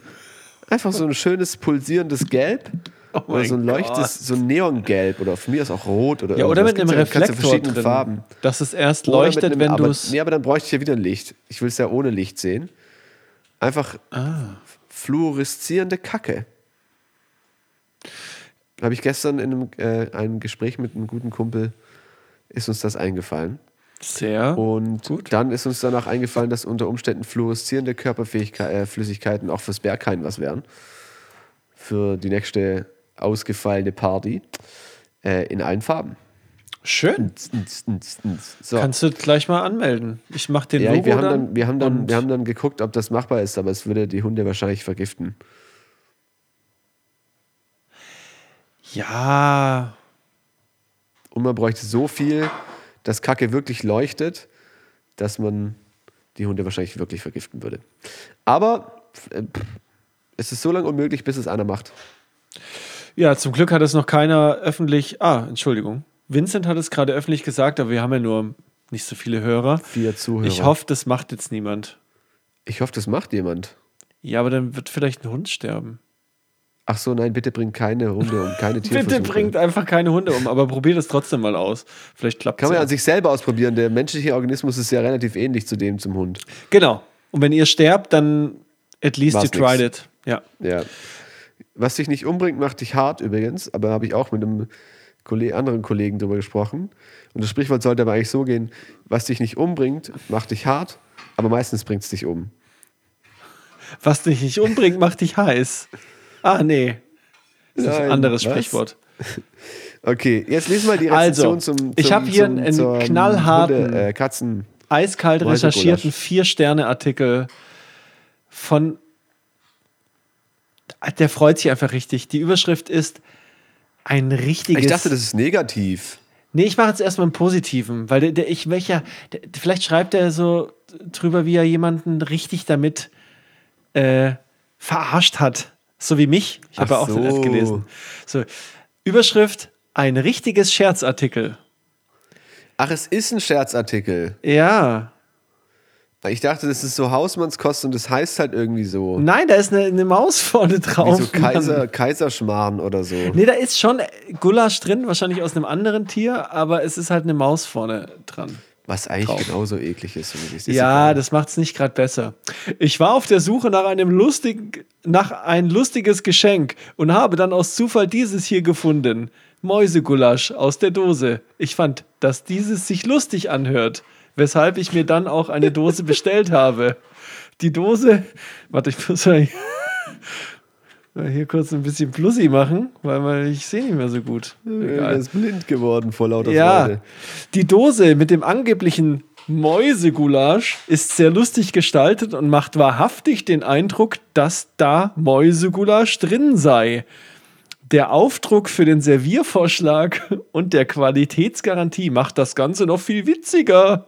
Einfach so ein schönes pulsierendes Gelb. Oder mein so ein leuchtes, so ein Neongelb oder von mir ist auch rot oder Ja, oder mit einem Gibt's ja- Reflektor verschiedene Farben. dass es erst Oder leuchtet, einem- wenn du es. Nee, aber dann bräuchte ich ja wieder ein Licht. Ich will es ja ohne Licht sehen. Einfach fluoreszierende Kacke. Habe ich gestern in einem, äh, einem Gespräch mit einem guten Kumpel, ist uns das eingefallen. Sehr. Und dann ist uns danach eingefallen, dass unter Umständen fluoreszierende Körperflüssigkeiten äh, auch fürs Berghain was wären. Für die nächste ausgefallene Party äh, in allen Farben. Schön. So. Kannst du gleich mal anmelden. Ich mache den ja, Logo wir haben, dann. dann, wir, haben dann, wir haben dann geguckt, ob das machbar ist, aber es würde die Hunde wahrscheinlich vergiften. ja, Und man bräuchte so viel, dass Kacke wirklich leuchtet, dass man die Hunde wahrscheinlich wirklich vergiften würde. Aber äh, es ist so lange unmöglich, bis es einer macht. Ja, zum Glück hat es noch keiner öffentlich. Ah, Entschuldigung. Vincent hat es gerade öffentlich gesagt, aber wir haben ja nur nicht so viele Hörer. Vier Zuhörer. Ich hoffe, das macht jetzt niemand. Ich hoffe, das macht jemand. Ja, aber dann wird vielleicht ein Hund sterben. Ach so, nein, bitte bringt keine Hunde um, keine Tierversuche. Bitte bringt einfach keine Hunde um, aber probiert es trotzdem mal aus. Vielleicht klappt Kann man es. ja an sich selber ausprobieren. Der menschliche Organismus ist ja relativ ähnlich zu dem zum Hund. Genau. Und wenn ihr sterbt, dann at least War's you tried nix. it. Ja. Ja. Was dich nicht umbringt, macht dich hart übrigens, aber habe ich auch mit einem Kolle anderen Kollegen drüber gesprochen. Und das Sprichwort sollte aber eigentlich so gehen: Was dich nicht umbringt, macht dich hart, aber meistens bringt es dich um. Was dich nicht umbringt, macht dich heiß. Ah, nee. Das ist ein Nein, anderes was? Sprichwort. Okay, jetzt lesen wir die Also, Rezension zum, zum ich hab hier zum, einen zum knallharten- Hunde, äh, Katzen. Eiskalt recherchierten Vier-Sterne-Artikel von. Der freut sich einfach richtig. Die Überschrift ist ein richtiges. Ich dachte, das ist negativ. Nee, ich mache jetzt erstmal einen positiven, weil der, der ich welcher, der, vielleicht schreibt er so drüber, wie er jemanden richtig damit äh, verarscht hat. So wie mich. Ich habe ja auch den Ad so. gelesen. So, Überschrift: Ein richtiges Scherzartikel. Ach, es ist ein Scherzartikel. Ja. Ich dachte, das ist so Hausmannskost und das heißt halt irgendwie so. Nein, da ist eine, eine Maus vorne Wie drauf. so Kaiser, Mann. Kaiserschmarrn oder so. Nee, da ist schon Gulasch drin, wahrscheinlich aus einem anderen Tier, aber es ist halt eine Maus vorne dran. Was eigentlich Drauf. genauso eklig ist. wenn. Ist Ja, egal. das macht es nicht gerade besser. Ich war auf der Suche nach einem lustig, nach ein lustiges Geschenk und habe dann aus Zufall dieses hier gefunden. Mäusegulasch aus der Dose. Ich fand, dass dieses sich lustig anhört, weshalb ich mir dann auch eine Dose bestellt habe. Die Dose, warte, ich muss mal hier, kurz ein bisschen Plussi machen, weil ich sehe nicht mehr so gut. Er Egal. ist blind geworden vor lauter Ja, Freude. die Dose mit dem angeblichen Mäusegulasch ist sehr lustig gestaltet und macht wahrhaftig den Eindruck, dass da Mäusegulasch drin sei. Der Aufdruck für den Serviervorschlag und der Qualitätsgarantie macht das Ganze noch viel witziger.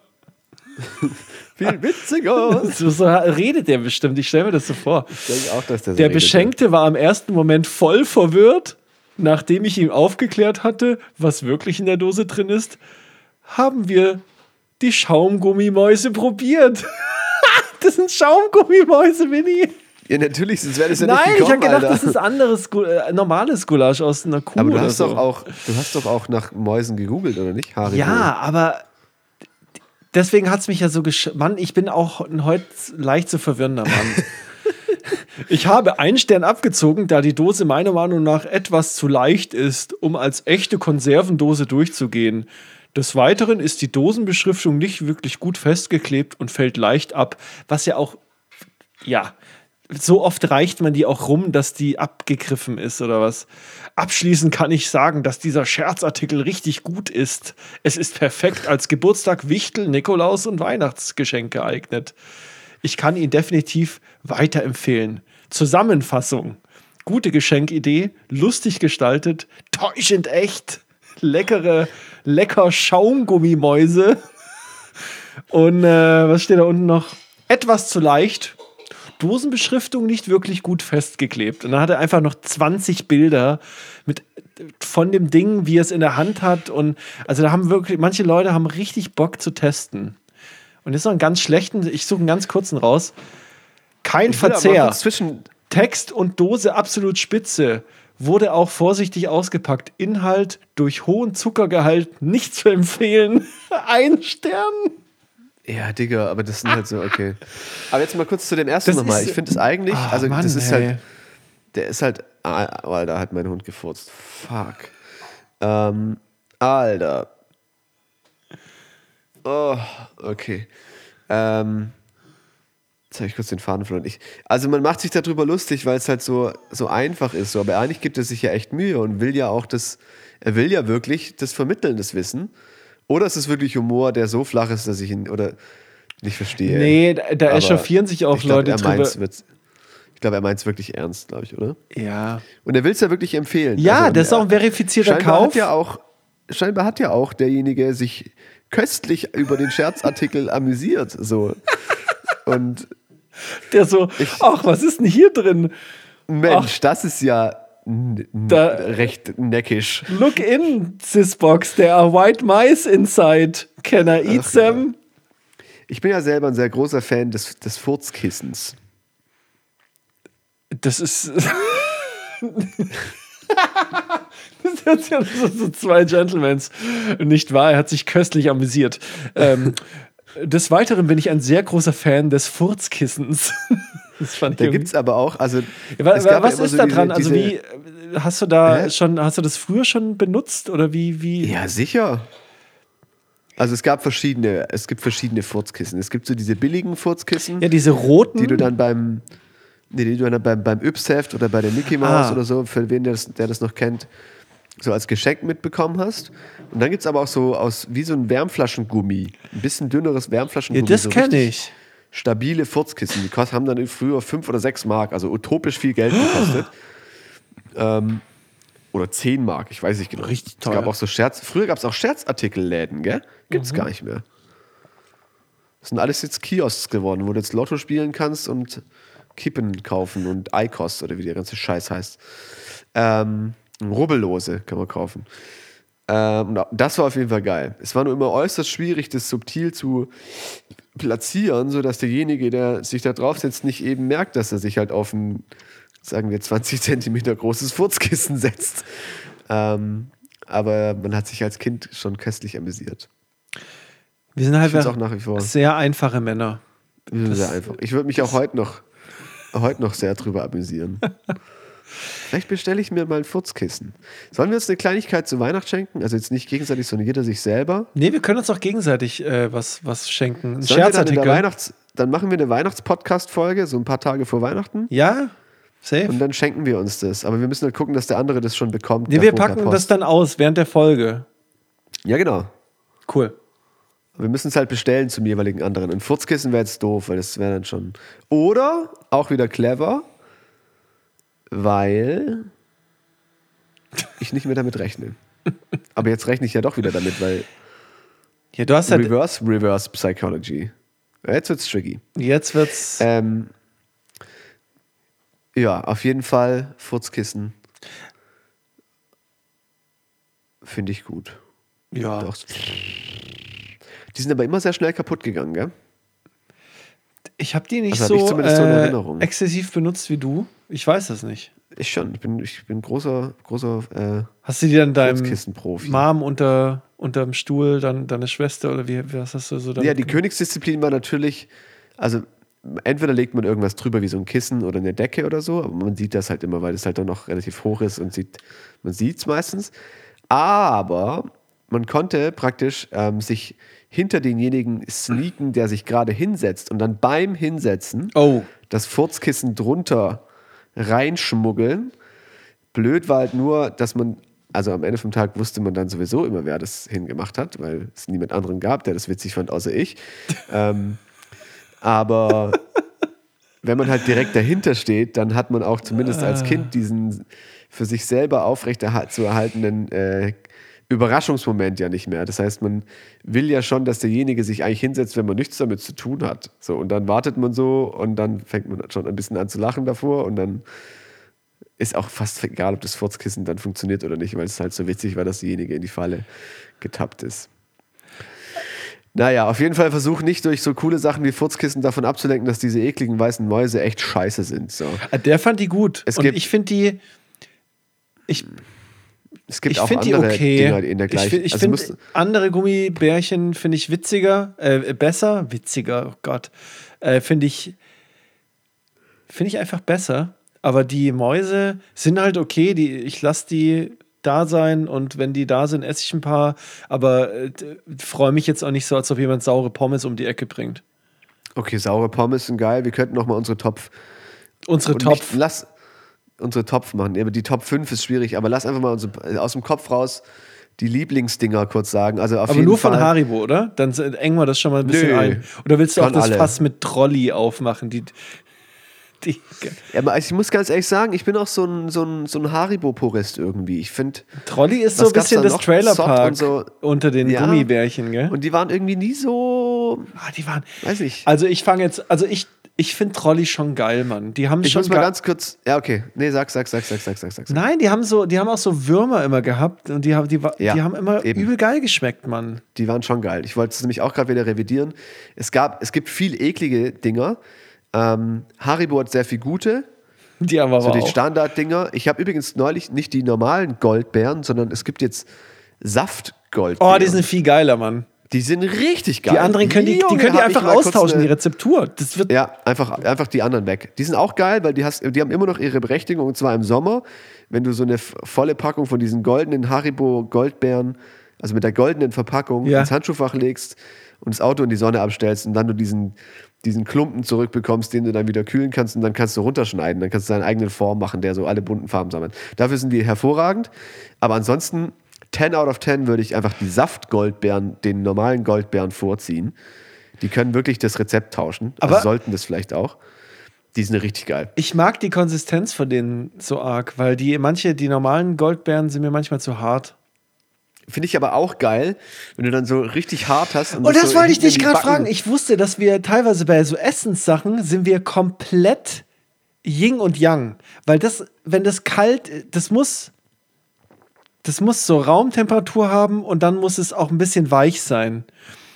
Viel witziger. So, so redet der bestimmt. Ich stelle mir das so vor. Ich denke auch, dass der so Der. Beschenkte war im ersten Moment voll verwirrt. Nachdem ich ihm aufgeklärt hatte, was wirklich in der Dose drin ist, haben wir die Schaumgummimäuse probiert. das sind Schaumgummimäuse, Winnie. Ja, natürlich, sonst wäre das ja Nein, nicht ich gekommen, habe gedacht, Alter. das ist anderes, äh, normales Gulasch aus einer Kuh Aber du hast, so. doch auch, du hast doch auch nach Mäusen gegoogelt, oder nicht? Haribo. Ja, aber deswegen hat es mich ja so gesch... Mann, ich bin auch ein heute leicht zu verwirrender Mann. ich habe einen Stern abgezogen, da die Dose meiner Meinung nach etwas zu leicht ist, um als echte Konservendose durchzugehen. Des Weiteren ist die Dosenbeschriftung nicht wirklich gut festgeklebt und fällt leicht ab, was ja auch, ja, so oft reicht man die auch rum, dass die abgegriffen ist oder was. Abschließend kann ich sagen, dass dieser Scherzartikel richtig gut ist. Es ist perfekt als Geburtstag, Wichtel, Nikolaus und Weihnachtsgeschenk geeignet. Ich kann ihn definitiv weiterempfehlen. Zusammenfassung. Gute Geschenkidee, lustig gestaltet, täuschend echt, leckere, lecker Schaumgummimäuse. Und äh, was steht da unten noch? Etwas zu leicht. Dosenbeschriftung nicht wirklich gut festgeklebt. Und dann hat er einfach noch 20 Bilder mit von dem Ding, wie er es in der Hand hat. Und also da haben wirklich, manche Leute haben richtig Bock zu testen. Und jetzt noch einen ganz schlechten, ich suche einen ganz kurzen raus. Kein Verzehr. Zwischen, Text und Dose absolut spitze. Wurde auch vorsichtig ausgepackt. Inhalt durch hohen Zuckergehalt nicht zu empfehlen. Ein Stern. Ja, Digga, aber das sind halt so, okay. Aber jetzt mal kurz zu dem ersten Das nochmal. Ich finde es eigentlich, Ah, also Mann, das ist ey. halt, der ist halt, ah, Alter, hat mein Hund gefurzt. Fuck. Ähm, Alter. Oh, okay. Ähm, jetzt habe ich kurz den Faden verloren. Ich, also man macht sich darüber lustig, weil es halt so, so einfach ist. So. Aber eigentlich gibt er sich ja echt Mühe und will ja auch das, er will ja wirklich das vermitteln, das Wissen. Oder ist es wirklich Humor, der so flach ist, dass ich ihn oder nicht verstehe? Nee, da, da echauffieren sich auch glaub, Leute er drüber. Ich glaube, er meint es wirklich ernst, glaube ich, oder? Ja. Und er will es ja wirklich empfehlen. Ja, Also, das ist auch ein verifizierter Kauf. Hat ja auch, scheinbar hat ja auch derjenige sich köstlich über den Scherzartikel amüsiert. So. Und Der so, ach, was ist denn hier drin? Mensch, das ist ja Da- recht neckisch. Look in, Sisbox, there are white mice inside. Can I eat Ach, them? Ich bin ja selber ein sehr großer Fan des, des Furzkissens. Das ist. das ist ja so, so zwei Gentlemans. Nicht wahr, er hat sich köstlich amüsiert. Ähm, des Weiteren bin ich ein sehr großer Fan des Furzkissens. Das fand ich Da gibt es aber auch, also. Ja, ja was immer ist so da diese- dran? Also wie hast du da Hä? schon, hast du das früher schon benutzt oder wie, wie? Ja, sicher. Also es gab verschiedene, es gibt verschiedene Furzkissen. Es gibt so diese billigen Furzkissen, Ja, diese roten. die du dann beim, nee, die du dann beim, beim Yps-Heft oder bei der Mickey Mouse Ah. oder so, für wen der das, der das noch kennt, so als Geschenk mitbekommen hast. Und dann gibt es aber auch so aus, wie so ein Wärmflaschengummi, ein bisschen dünneres ja, Wärmflaschengummi. das so kenne ich. Stabile Furzkissen. Die kost, haben dann früher fünf oder sechs Mark, also utopisch viel Geld gekostet. ähm, oder 10 Mark, ich weiß nicht genau. Richtig Es gab teuer. auch so Scherz. Früher gab es auch Scherzartikelläden, gell? Gibt's Mhm. gar nicht mehr. Das sind alles jetzt Kiosks geworden, wo du jetzt Lotto spielen kannst und Kippen kaufen und Eikost oder wie der ganze Scheiß heißt. Ähm, Rubbellose kann man kaufen. Ähm, das war auf jeden Fall geil. Es war nur immer äußerst schwierig, das subtil zu platzieren, sodass derjenige, der sich da draufsetzt, nicht eben merkt, dass er sich halt auf ein, sagen wir, 20 Zentimeter großes Furzkissen setzt. Ähm, aber man hat sich als Kind schon köstlich amüsiert. Wir sind halt auch nach wie vor. sehr einfache Männer. Sehr einfach. Ich würde mich auch heute noch, heute noch sehr drüber amüsieren. Vielleicht bestelle ich mir mal ein Furzkissen. Sollen wir uns eine Kleinigkeit zu Weihnachten schenken? Also jetzt nicht gegenseitig, sondern jeder sich selber. Nee, wir können uns auch gegenseitig äh, was, was schenken. Ein Sollen wir dann, Scherzartikel. Weihnachts dann machen wir eine Weihnachts-Podcast-Folge, so ein paar Tage vor Weihnachten. Ja, safe. Und dann schenken wir uns das. Aber wir müssen halt gucken, dass der andere das schon bekommt. Nee, wir packen Post. das dann aus während der Folge. Ja, genau. Cool. Wir müssen es halt bestellen zum jeweiligen anderen. Ein Furzkissen wäre jetzt doof, weil das wäre dann schon. Oder auch wieder clever, weil ich nicht mehr damit rechne. Aber jetzt rechne ich ja doch wieder damit, weil Ja, du hast halt. Reverse, Reverse Psychology. Jetzt wird's tricky. Jetzt wird's. Ähm, ja, auf jeden Fall Furzkissen. Finde ich gut. ja. Doch. Die sind aber immer sehr schnell kaputt gegangen, gell? Ich habe die nicht Also hab ich so, zumindest so in äh, Erinnerung. exzessiv benutzt wie du. Ich weiß das nicht. Ich schon. Ich bin, ich bin großer, großer äh, Hast du die dann deinem. Mom unter unterm Stuhl, dann deine Schwester oder wie was hast du so Ja, die? Königsdisziplin war natürlich, also entweder legt man irgendwas drüber wie so ein Kissen oder eine Decke oder so, aber man sieht das halt immer, weil es halt dann noch relativ hoch ist und sieht, man sieht es meistens. Aber man konnte praktisch ähm, sich hinter denjenigen sneaken, der sich gerade hinsetzt und dann beim Hinsetzen Oh. das Furzkissen drunter reinschmuggeln. Blöd war halt nur, dass man, also am Ende vom Tag wusste man dann sowieso immer, wer das hingemacht hat, weil es niemand anderen gab, der das witzig fand, außer ich. ähm, aber wenn man halt direkt dahinter steht, dann hat man auch zumindest als Kind diesen für sich selber aufrechterhal- zu erhaltenen äh, Überraschungsmoment ja nicht mehr. Das heißt, man will ja schon, dass derjenige sich eigentlich hinsetzt, wenn man nichts damit zu tun hat. So, und dann wartet man so und dann fängt man schon ein bisschen an zu lachen davor und dann ist auch fast egal, ob das Furzkissen dann funktioniert oder nicht, weil es halt so witzig war, dass derjenige in die Falle getappt ist. Naja, auf jeden Fall versuch nicht durch so coole Sachen wie Furzkissen davon abzulenken, dass diese ekligen weißen Mäuse echt scheiße sind. So. Ah, Der fand die gut. Es Und gibt- ich finde die. Ich, Es gibt Ich auch finde die andere okay. Dinger in der ich gleichen. find- ich also finde andere Gummibärchen finde ich witziger, äh, besser, witziger, oh Gott, äh, finde ich, finde ich einfach besser. Aber die Mäuse sind halt okay, die, ich lasse die da sein und wenn die da sind, esse ich ein paar. Aber äh, freue mich jetzt auch nicht so, als ob jemand saure Pommes um die Ecke bringt. okay, saure Pommes sind geil. Wir könnten noch mal unsere Topf. Unsere Topf. Nicht, lass unsere Topf machen. Die Top 5 ist schwierig. Aber lass einfach mal unsere, aus dem Kopf raus die Lieblingsdinger kurz sagen. Also auf Aber jeden nur Fall. von Haribo, oder? Dann s- engen wir das schon mal ein bisschen Nö. ein. Oder willst du auch das alle. Fass mit Trolli aufmachen? Die, die, Ja, aber ich muss ganz ehrlich sagen, ich bin auch so ein, so ein, so ein Haribo-Purist irgendwie. Ich finde. Trolli ist so ein bisschen da das? Trailerpark so. unter den Ja. Gummibärchen, gell? Und die waren irgendwie nie so. ah, die waren. Weiß ich. Also ich fange jetzt, also ich, ich finde Trolli schon geil, Mann. Die haben Ich schon muss mal ga- ganz kurz. Ja, okay. Nee, sag, sag, sag, sag, sag, sag, sag. Nein, die haben so, die haben auch so Würmer immer gehabt und die haben, die, Ja, die haben immer eben. übel geil geschmeckt, Mann. Die waren schon geil. Ich wollte es nämlich auch gerade wieder revidieren. Es, gab, es gibt viel eklige Dinger. Ähm, Haribo hat sehr viel gute. Die haben aber So die auch. Standarddinger. Ich habe übrigens neulich nicht die normalen Goldbeeren, sondern es gibt jetzt Saftgoldbeeren. Oh, die sind viel geiler, Mann. Die sind richtig geil. Die anderen können die, die Junge, können die einfach austauschen, eine- die Rezeptur. Das wird Ja, einfach, einfach die anderen weg. Die sind auch geil, weil die, hast, die haben immer noch ihre Berechtigung und zwar im Sommer, wenn du so eine volle Packung von diesen goldenen Haribo Goldbeeren, also mit der goldenen Verpackung, Ja. ins Handschuhfach legst und das Auto in die Sonne abstellst und dann du diesen, diesen Klumpen zurückbekommst, den du dann wieder kühlen kannst und dann kannst du runterschneiden. Dann kannst du deinen eigenen Form machen, der so alle bunten Farben sammelt. Dafür sind die hervorragend. Aber ansonsten, 10 out of 10 würde ich einfach die Saftgoldbeeren den normalen Goldbeeren vorziehen. Die können wirklich das Rezept tauschen. Aber- also sollten das vielleicht auch. Die sind richtig geil. Ich mag die Konsistenz von denen so arg, weil die manche, die normalen Goldbeeren sind mir manchmal zu hart. Finde ich aber auch geil, wenn du dann so richtig hart hast. Und Oh, das so wollte ich dich gerade fragen. Ich wusste, dass wir teilweise bei so Essenssachen sind wir komplett Yin und Yang. Weil das, wenn das kalt, das muss, das muss so Raumtemperatur haben und dann muss es auch ein bisschen weich sein.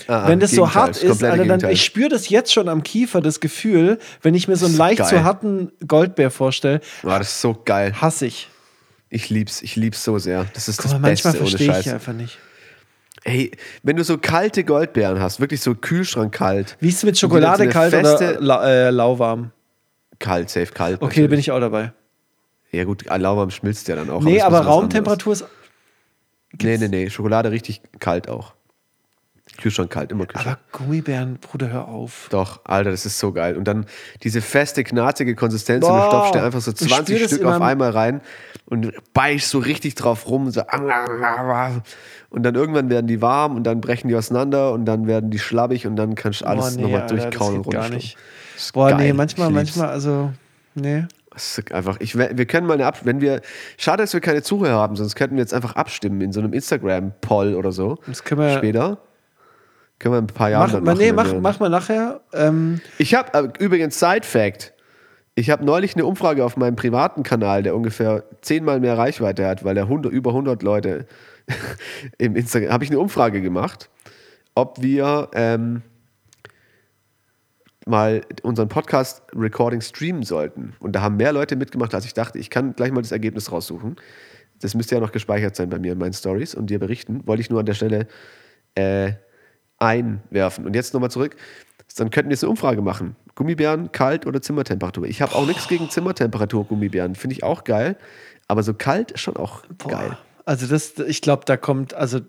Ah, wenn das so Gegenteil, hart das ist, Alter, dann, ich spüre das jetzt schon am Kiefer, das Gefühl, wenn ich mir so einen ist leicht zu harten Goldbär vorstelle, Boah, das ist so geil. hasse ich. Ich lieb's, ich lieb's so sehr. Das ist Guck das mal, manchmal Beste ohne verstehe ich einfach nicht. Ey, wenn du so kalte Goldbeeren hast, wirklich so Kühlschrank kalt. Wie ist es mit Schokolade so kalt feste- oder la äh, lauwarm? Kalt, safe kalt. Okay, bin ich auch dabei. Ja gut, lauwarm schmilzt ja dann auch. Nee, ist aber anderes. Raumtemperatur ist. Nee, nee, nee. Schokolade richtig kalt auch. Kühlschrank kalt, immer Kühlschrank. Aber Gummibären, Bruder, hör auf. Doch, Alter, das ist so geil. Und dann diese feste, knarzige Konsistenz und Boah, du stopfst dir einfach so ich 20 spür das Stück auf einmal rein und beißt so richtig drauf rum. So. Und dann irgendwann werden die warm und dann brechen die auseinander und dann werden die schlabbig und dann kannst du alles Boah, nochmal durchkauen und runterschlucken. Boah, geil. nee, manchmal, manchmal, also, nee. Das ist einfach, ich, wir können mal eine Ab wenn wir, schade, dass wir keine Zuhörer haben, sonst könnten wir jetzt einfach abstimmen in so einem Instagram-Poll oder so. Das können wir- Später. Können wir in ein paar Jahre Mach, machen. nee, mach, wir- mach mal nachher. Ähm, Ich habe äh, übrigens Side Fact. Ich habe neulich eine Umfrage auf meinem privaten Kanal, der ungefähr zehnmal mehr Reichweite hat, weil er 100, über 100 Leute im Instagram, habe ich eine Umfrage gemacht, ob wir ähm, mal unseren Podcast Recording streamen sollten. Und da haben mehr Leute mitgemacht, als ich dachte. Ich kann gleich mal das Ergebnis raussuchen. Das müsste ja noch gespeichert sein bei mir in meinen Stories und dir berichten. Wollte ich nur an der Stelle äh, einwerfen. Und jetzt nochmal zurück. Dann könnten wir jetzt eine Umfrage machen. Gummibären, kalt oder Zimmertemperatur? Ich habe auch nichts gegen Zimmertemperatur Gummibären. Finde ich auch geil. Aber so kalt ist schon auch boah, geil. Also, das, ich glaube, da kommt, also,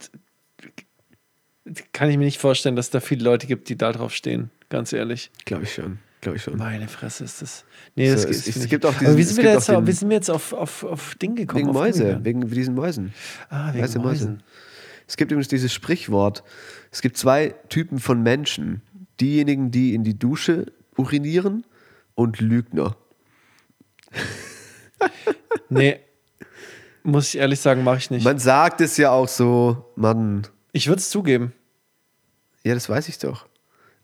kann ich mir nicht vorstellen, dass da viele Leute gibt, die da drauf stehen. Ganz ehrlich. Glaube ich schon. Glaube ich schon. Meine Fresse ist das. Nee, das So, geht es- es gibt auch Aber diesen- wie es sind, wir, jetzt, den- wie sind wir jetzt auf, auf, auf Ding gekommen? Wegen auf Mäuse, wegen diesen Mäusen. Ah, wegen Weiße Mäuse. Mäusen. Es gibt übrigens dieses Sprichwort. Es gibt zwei Typen von Menschen. Diejenigen, die in die Dusche urinieren und Lügner. Nee. Muss ich ehrlich sagen, mache ich nicht. Man sagt es ja auch so, Mann. ich würde es zugeben. Ja, das weiß ich doch.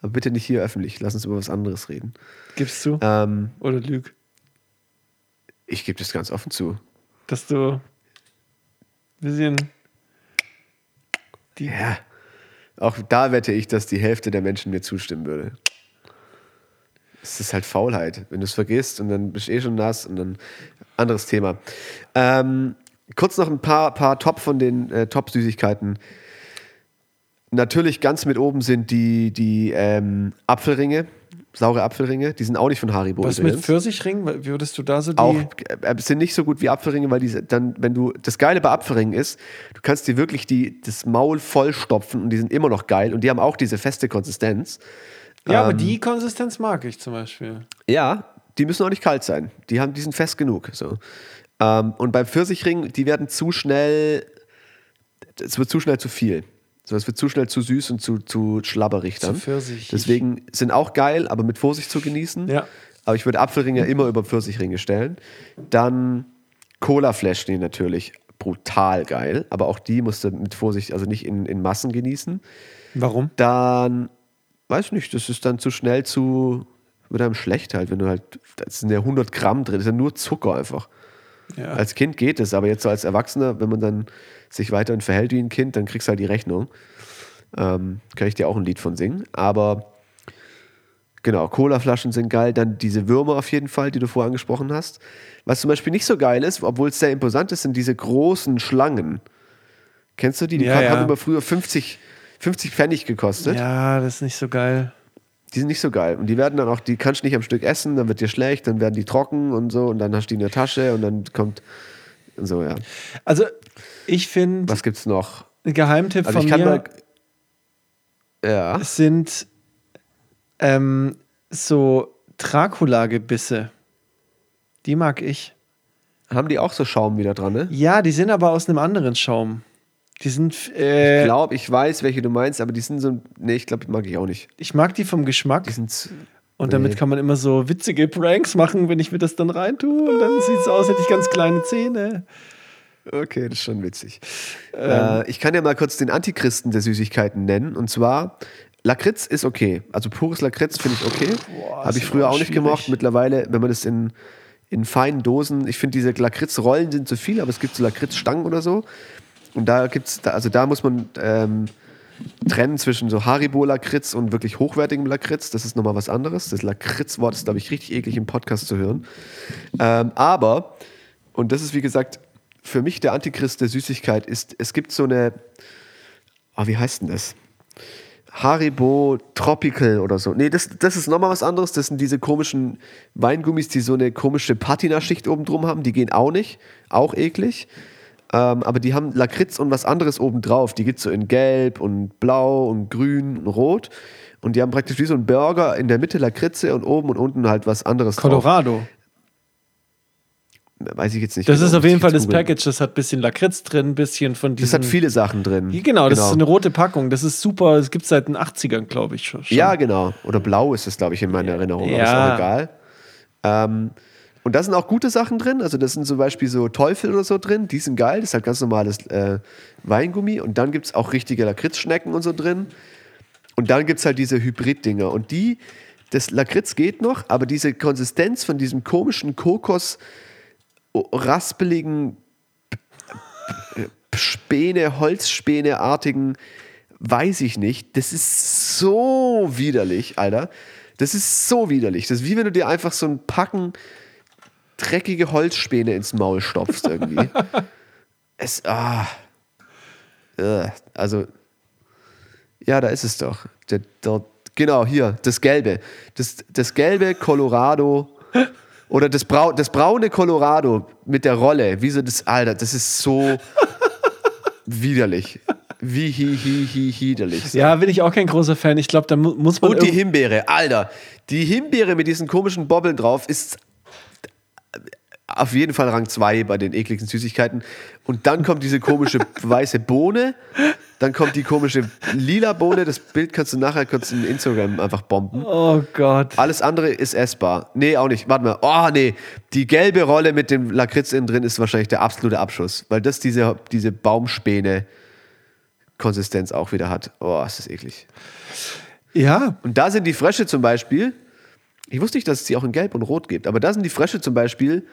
Aber bitte nicht hier öffentlich. Lass uns über was anderes reden. Gibst du? Ähm, Oder lüg? ich gebe das ganz offen zu. Dass du ein bisschen. Ja. Auch da wette ich, dass die Hälfte der Menschen mir zustimmen würde. Es ist halt Faulheit. Wenn du es vergisst und dann bist du eh schon nass und dann anderes Thema. Ähm, kurz noch ein paar, paar Top von den äh, Top-Süßigkeiten. Natürlich ganz mit oben sind die, die ähm, Apfelringe, saure Apfelringe. Die sind auch nicht von Haribo. Was mit übrigens. Pfirsichring? Wie Würdest du da so die. auch äh, sind nicht so gut wie Apfelringe, weil die dann, wenn du das Geile bei Apfelringen ist, du kannst dir wirklich die, das Maul vollstopfen und die sind immer noch geil und die haben auch diese feste Konsistenz. ja, aber ähm, die Konsistenz mag ich zum Beispiel. Ja, die müssen auch nicht kalt sein. Die haben, die sind fest genug. So. Ähm, und beim Pfirsichring, die werden zu schnell, es wird zu schnell zu viel. So, es wird zu schnell zu süß und zu, zu schlabberig dann. pfirsich. Deswegen sind auch geil, aber mit Vorsicht zu genießen. Ja. Aber ich würde Apfelringe immer über Pfirsichringe stellen. Dann Cola-Fläschchen natürlich brutal geil, aber auch die musst du mit Vorsicht, also nicht in, in Massen genießen. Warum? Dann, weiß nicht, das ist dann zu schnell zu, wird einem schlecht halt, wenn du halt, das sind ja 100 Gramm drin, das ist ja nur Zucker einfach. Ja. Als Kind geht es, aber jetzt so als Erwachsener, wenn man dann sich weiterhin verhält wie ein Kind, dann kriegst du halt die Rechnung. Ähm, kann ich dir auch ein Lied von singen. Aber genau, Colaflaschen sind geil. Dann diese Würmer auf jeden Fall, die du vorher angesprochen hast. Was zum Beispiel nicht so geil ist, obwohl es sehr imposant ist, sind diese großen Schlangen. Kennst du die? Die Ja, haben ja. immer früher 50, 50 Pfennig gekostet. ja, das ist nicht so geil. Die sind nicht so geil. Und die werden dann auch, die kannst du nicht am Stück essen, dann wird dir schlecht, dann werden die trocken und so und dann hast du die in der Tasche und dann kommt so, ja. Also, ich finde, Was gibt's noch? ein Geheimtipp Also von ich mir mal. Ja. sind ähm, so Dracula-Gebisse. Die mag ich. Haben die auch so Schaum wieder dran, ne? Ja, die sind aber aus einem anderen Schaum. Die sind, Ich äh, glaube, ich weiß, welche du meinst, aber die sind so. Nee, ich glaube, die mag ich auch nicht. ich mag die vom Geschmack. Die sind. Und damit Nee. kann man immer so witzige Pranks machen, wenn ich mir das dann reintue. Und dann sieht es aus, hätte ich ganz kleine Zähne. Okay, das ist schon witzig. Ähm. Äh, ich kann ja mal kurz den Antichristen der Süßigkeiten nennen. Und zwar, Lakritz ist okay. Also pures Lakritz finde ich okay. Habe ich früher auch nicht schwierig. gemocht. Mittlerweile, wenn man das in, in feinen Dosen, ich finde diese Lakritzrollen sind zu viel, aber es gibt so Lakritzstangen oder so. Und da gibt's, da, also da muss man ähm, trennen zwischen so Haribo-Lakritz und wirklich hochwertigem Lakritz. Das ist nochmal was anderes. Das Lakritz-Wort ist, glaube ich, richtig eklig im Podcast zu hören. Ähm, aber, und das ist wie gesagt für mich der Antichrist der Süßigkeit, ist, es gibt so eine, ah, wie heißt denn das? Haribo Tropical oder so. Nee, das, das ist nochmal was anderes. Das sind diese komischen Weingummis, die so eine komische Patina-Schicht oben drum haben. Die gehen auch nicht. Auch eklig. Ähm, aber die haben Lakritz und was anderes oben drauf. Die gibt es so in Gelb und Blau und Grün und Rot. Und die haben praktisch wie so ein Burger in der Mitte Lakritze und oben und unten halt was anderes drauf. Colorado. Weiß ich jetzt nicht. Das genau, ist auf jeden Fall das. Package. Das hat ein bisschen Lakritz drin, ein bisschen von Das diesem. hat viele Sachen drin. Genau, das ist eine rote Packung. Das ist super. Das gibt es seit den 80ern, glaube ich schon. Ja, genau. Oder blau ist es, glaube ich, in meiner Erinnerung. Aber ist Ja. auch egal. Ähm, und da sind auch gute Sachen drin. Also, das sind zum Beispiel so Teufel oder so drin. Die sind geil. Das ist halt ganz normales äh, Weingummi. Und dann gibt es auch richtige Lakritzschnecken und so drin. Und dann gibt es halt diese Hybrid-Dinger. Und die, das Lakritz geht noch, aber diese Konsistenz von diesem komischen Kokos, raspeligen Späne, Holzspäne-artigen, weiß ich nicht. Das ist so widerlich, Alter. Das ist so widerlich. Das ist wie wenn du dir einfach so ein Packen dreckige Holzspäne ins Maul stopfst irgendwie. es, ah. Also, ja, da ist es doch. Der, der, genau, hier, das Gelbe. Das, das gelbe Colorado oder das, Brau, das braune Colorado mit der Rolle. Wie so das, Alter, das ist so widerlich. Wie hi, hi, hi, hiderlich. Ja, bin ich auch kein großer Fan. Ich glaube, da mu muss man. Und die Himbeere, Alter. Die Himbeere mit diesen komischen Bobbeln drauf ist auf jeden Fall Rang 2 bei den ekligsten Süßigkeiten. Und dann kommt diese komische weiße Bohne. Dann kommt die komische lila Bohne. Das Bild kannst du nachher kurz in Instagram einfach bomben. oh Gott. Alles andere ist essbar. Nee, auch nicht. Warte mal. Oh, nee. Die gelbe Rolle mit dem Lakritz innen drin ist wahrscheinlich der absolute Abschuss, weil das diese, diese Baumspäne-Konsistenz auch wieder hat. Oh, ist das eklig. Ja, Und da sind die Frösche zum Beispiel, ich wusste nicht, dass es die auch in Gelb und Rot gibt, aber da sind die Frösche zum Beispiel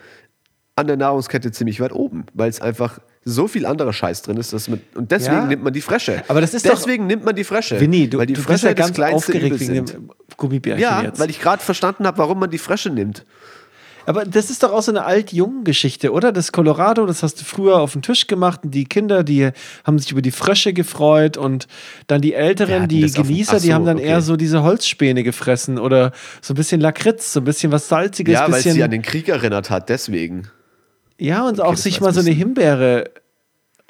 an der Nahrungskette ziemlich weit oben, weil es einfach so viel anderer Scheiß drin ist. Dass man, und deswegen Ja. nimmt man die Frösche. Aber das ist doch- deswegen nimmt man die Frösche. Winnie, du, weil die du bist Frösche ja ganz aufgeregt wegen dem Gummibärchen Ja, jetzt. weil ich gerade verstanden habe, warum man die Frösche nimmt. Aber das ist doch auch so eine alt-jung-Geschichte, oder? Das Colorado, das hast du früher auf den Tisch gemacht und die Kinder, die haben sich über die Frösche gefreut und dann die Älteren, die Genießer, Ach die so, haben dann okay. eher so diese Holzspäne gefressen oder so ein bisschen Lakritz, so ein bisschen was Salziges, Ja, weil es sie an den Krieg erinnert hat, deswegen. Ja, und auch das sich mal so eine ein Himbeere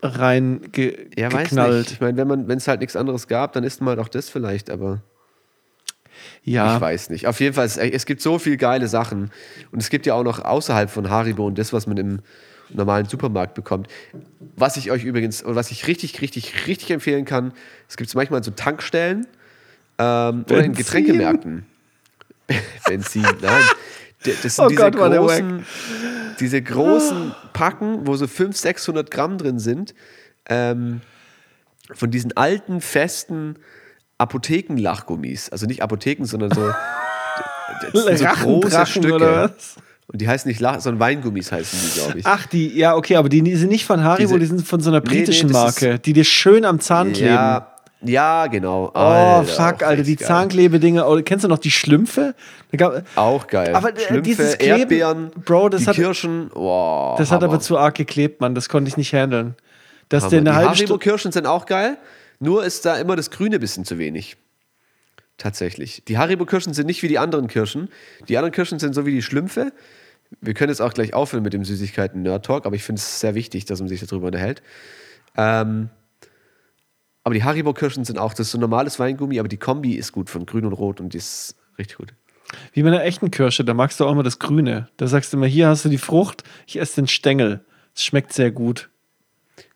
rein ge Ja, weiß nicht. Ich meine, wenn es halt nichts anderes gab, dann isst man halt auch das vielleicht, aber Ja, ich weiß nicht. Auf jeden Fall, es, es gibt so viele geile Sachen. Und es gibt ja auch noch außerhalb von Haribo und das, was man im normalen Supermarkt bekommt. Was ich euch übrigens, und was ich richtig, richtig, richtig empfehlen kann, es gibt manchmal so Tankstellen ähm, oder in. Getränkemärkten. Benzin, nein. Das sind Oh diese, Gott, großen, diese großen Packen, wo so 500, 600 Gramm drin sind, ähm, von diesen alten, festen Apothekenlachgummis. Also nicht Apotheken, sondern so, so große Stücke. Und die heißen nicht Lach, sondern Weingummis heißen die, glaube ich. Ach, die, ja, okay, aber die, sind nicht von Haribo, Diese- die sind von so einer Nee, nee, britischen das ist- Marke, die dir schön am Zahn kleben. ja, ja, genau. Oh, Alter, fuck, auch Alter, die geil. Zahnklebedinger. Oh, kennst du noch die Schlümpfe? Gab, Auch geil. Aber, äh, Schlümpfe, dieses Kleben- Erdbeeren, Bro, das die hat- Kirschen. Wow, das hat Hammer. aber zu arg geklebt, Mann. Das konnte ich nicht handeln. Dass Hammer. der eine die halbe Haribo Stunde. Kirschen sind auch geil, nur ist da immer das Grüne bisschen zu wenig. Tatsächlich. Die Haribo Kirschen sind nicht wie die anderen Kirschen. Die anderen Kirschen sind so wie die Schlümpfe. Wir können jetzt auch gleich aufhören mit dem Süßigkeiten Nerd Talk, aber ich finde es sehr wichtig, dass man sich darüber unterhält. Ähm, aber die Haribo Kirschen sind auch das ist so normales Weingummi, aber die Kombi ist gut von Grün und Rot und die ist richtig gut. Wie bei einer echten Kirsche, da magst du auch immer das Grüne. Da sagst du immer, hier hast du die Frucht, ich esse den Stängel. Es schmeckt sehr gut.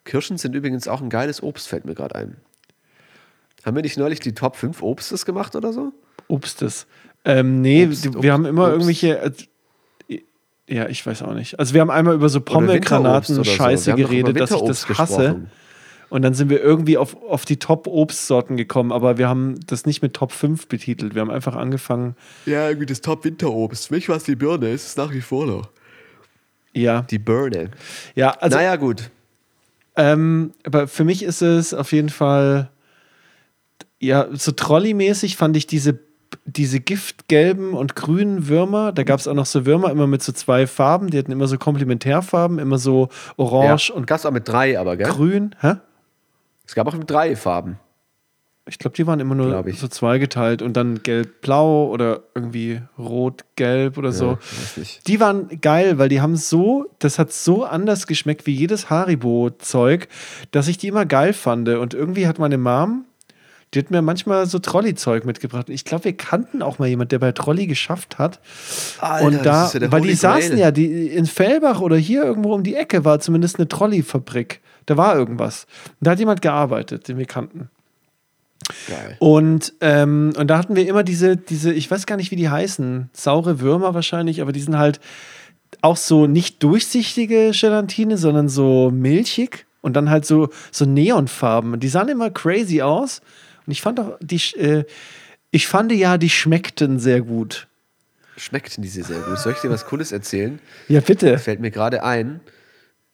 Kirschen sind übrigens auch ein geiles Obst, fällt mir gerade ein. Haben wir nicht neulich die Top 5 Obstes gemacht oder so? Obstes. Ähm, nee, Obst, die, Obst, wir haben immer Obst. irgendwelche. äh, Ja, ich weiß auch nicht. Also wir haben einmal über so Oder Winterobst Pommelgranaten oder so. Scheiße Wir haben doch über geredet, dass ich das hasse. gesprochen. Und dann sind wir irgendwie auf, auf die Top-Obstsorten gekommen, aber wir haben das nicht mit Top 5 betitelt. Wir haben einfach angefangen, Ja, irgendwie das Top-Winterobst. Für mich war es die Birne, ist es nach wie vor noch. ja. Die Birne. Ja, also naja, gut. Ähm, aber für mich ist es auf jeden Fall, ja, so Trolley-mäßig fand ich diese, diese giftgelben und grünen Würmer. Da gab es auch noch so Würmer immer mit so zwei Farben. Die hatten immer so Komplementärfarben, immer so orange ja, und Gab's auch mit drei, aber, gell? grün. Hä? Es gab auch drei Farben. Ich glaube, die waren immer nur so zweigeteilt und dann gelb-blau oder irgendwie rot-gelb oder so. Ja. Die waren geil, weil die haben so, das hat so anders geschmeckt wie jedes Haribo-Zeug, dass ich die immer geil fand. Und irgendwie hat meine Mom, die hat mir manchmal so Trolley-Zeug mitgebracht. Ich glaube, wir kannten auch mal jemand, der bei Trolley geschafft hat. Alter, und das da, ist ja der weil die saßen ja, die in Fellbach oder hier irgendwo um die Ecke war zumindest eine Trolley-Fabrik. Da war irgendwas. Und da hat jemand gearbeitet, den wir kannten. Geil. Und, ähm, und da hatten wir immer diese, diese, ich weiß gar nicht, wie die heißen, saure Würmer wahrscheinlich, aber die sind halt auch so nicht durchsichtige Gelatine, sondern so milchig und dann halt so, so Neonfarben. Die sahen immer crazy aus. Und ich fand auch, die, äh, ich fand ja, die schmeckten sehr gut. Schmeckten diese sehr gut. Soll ich dir was Cooles erzählen? Ja, bitte. Fällt mir gerade ein.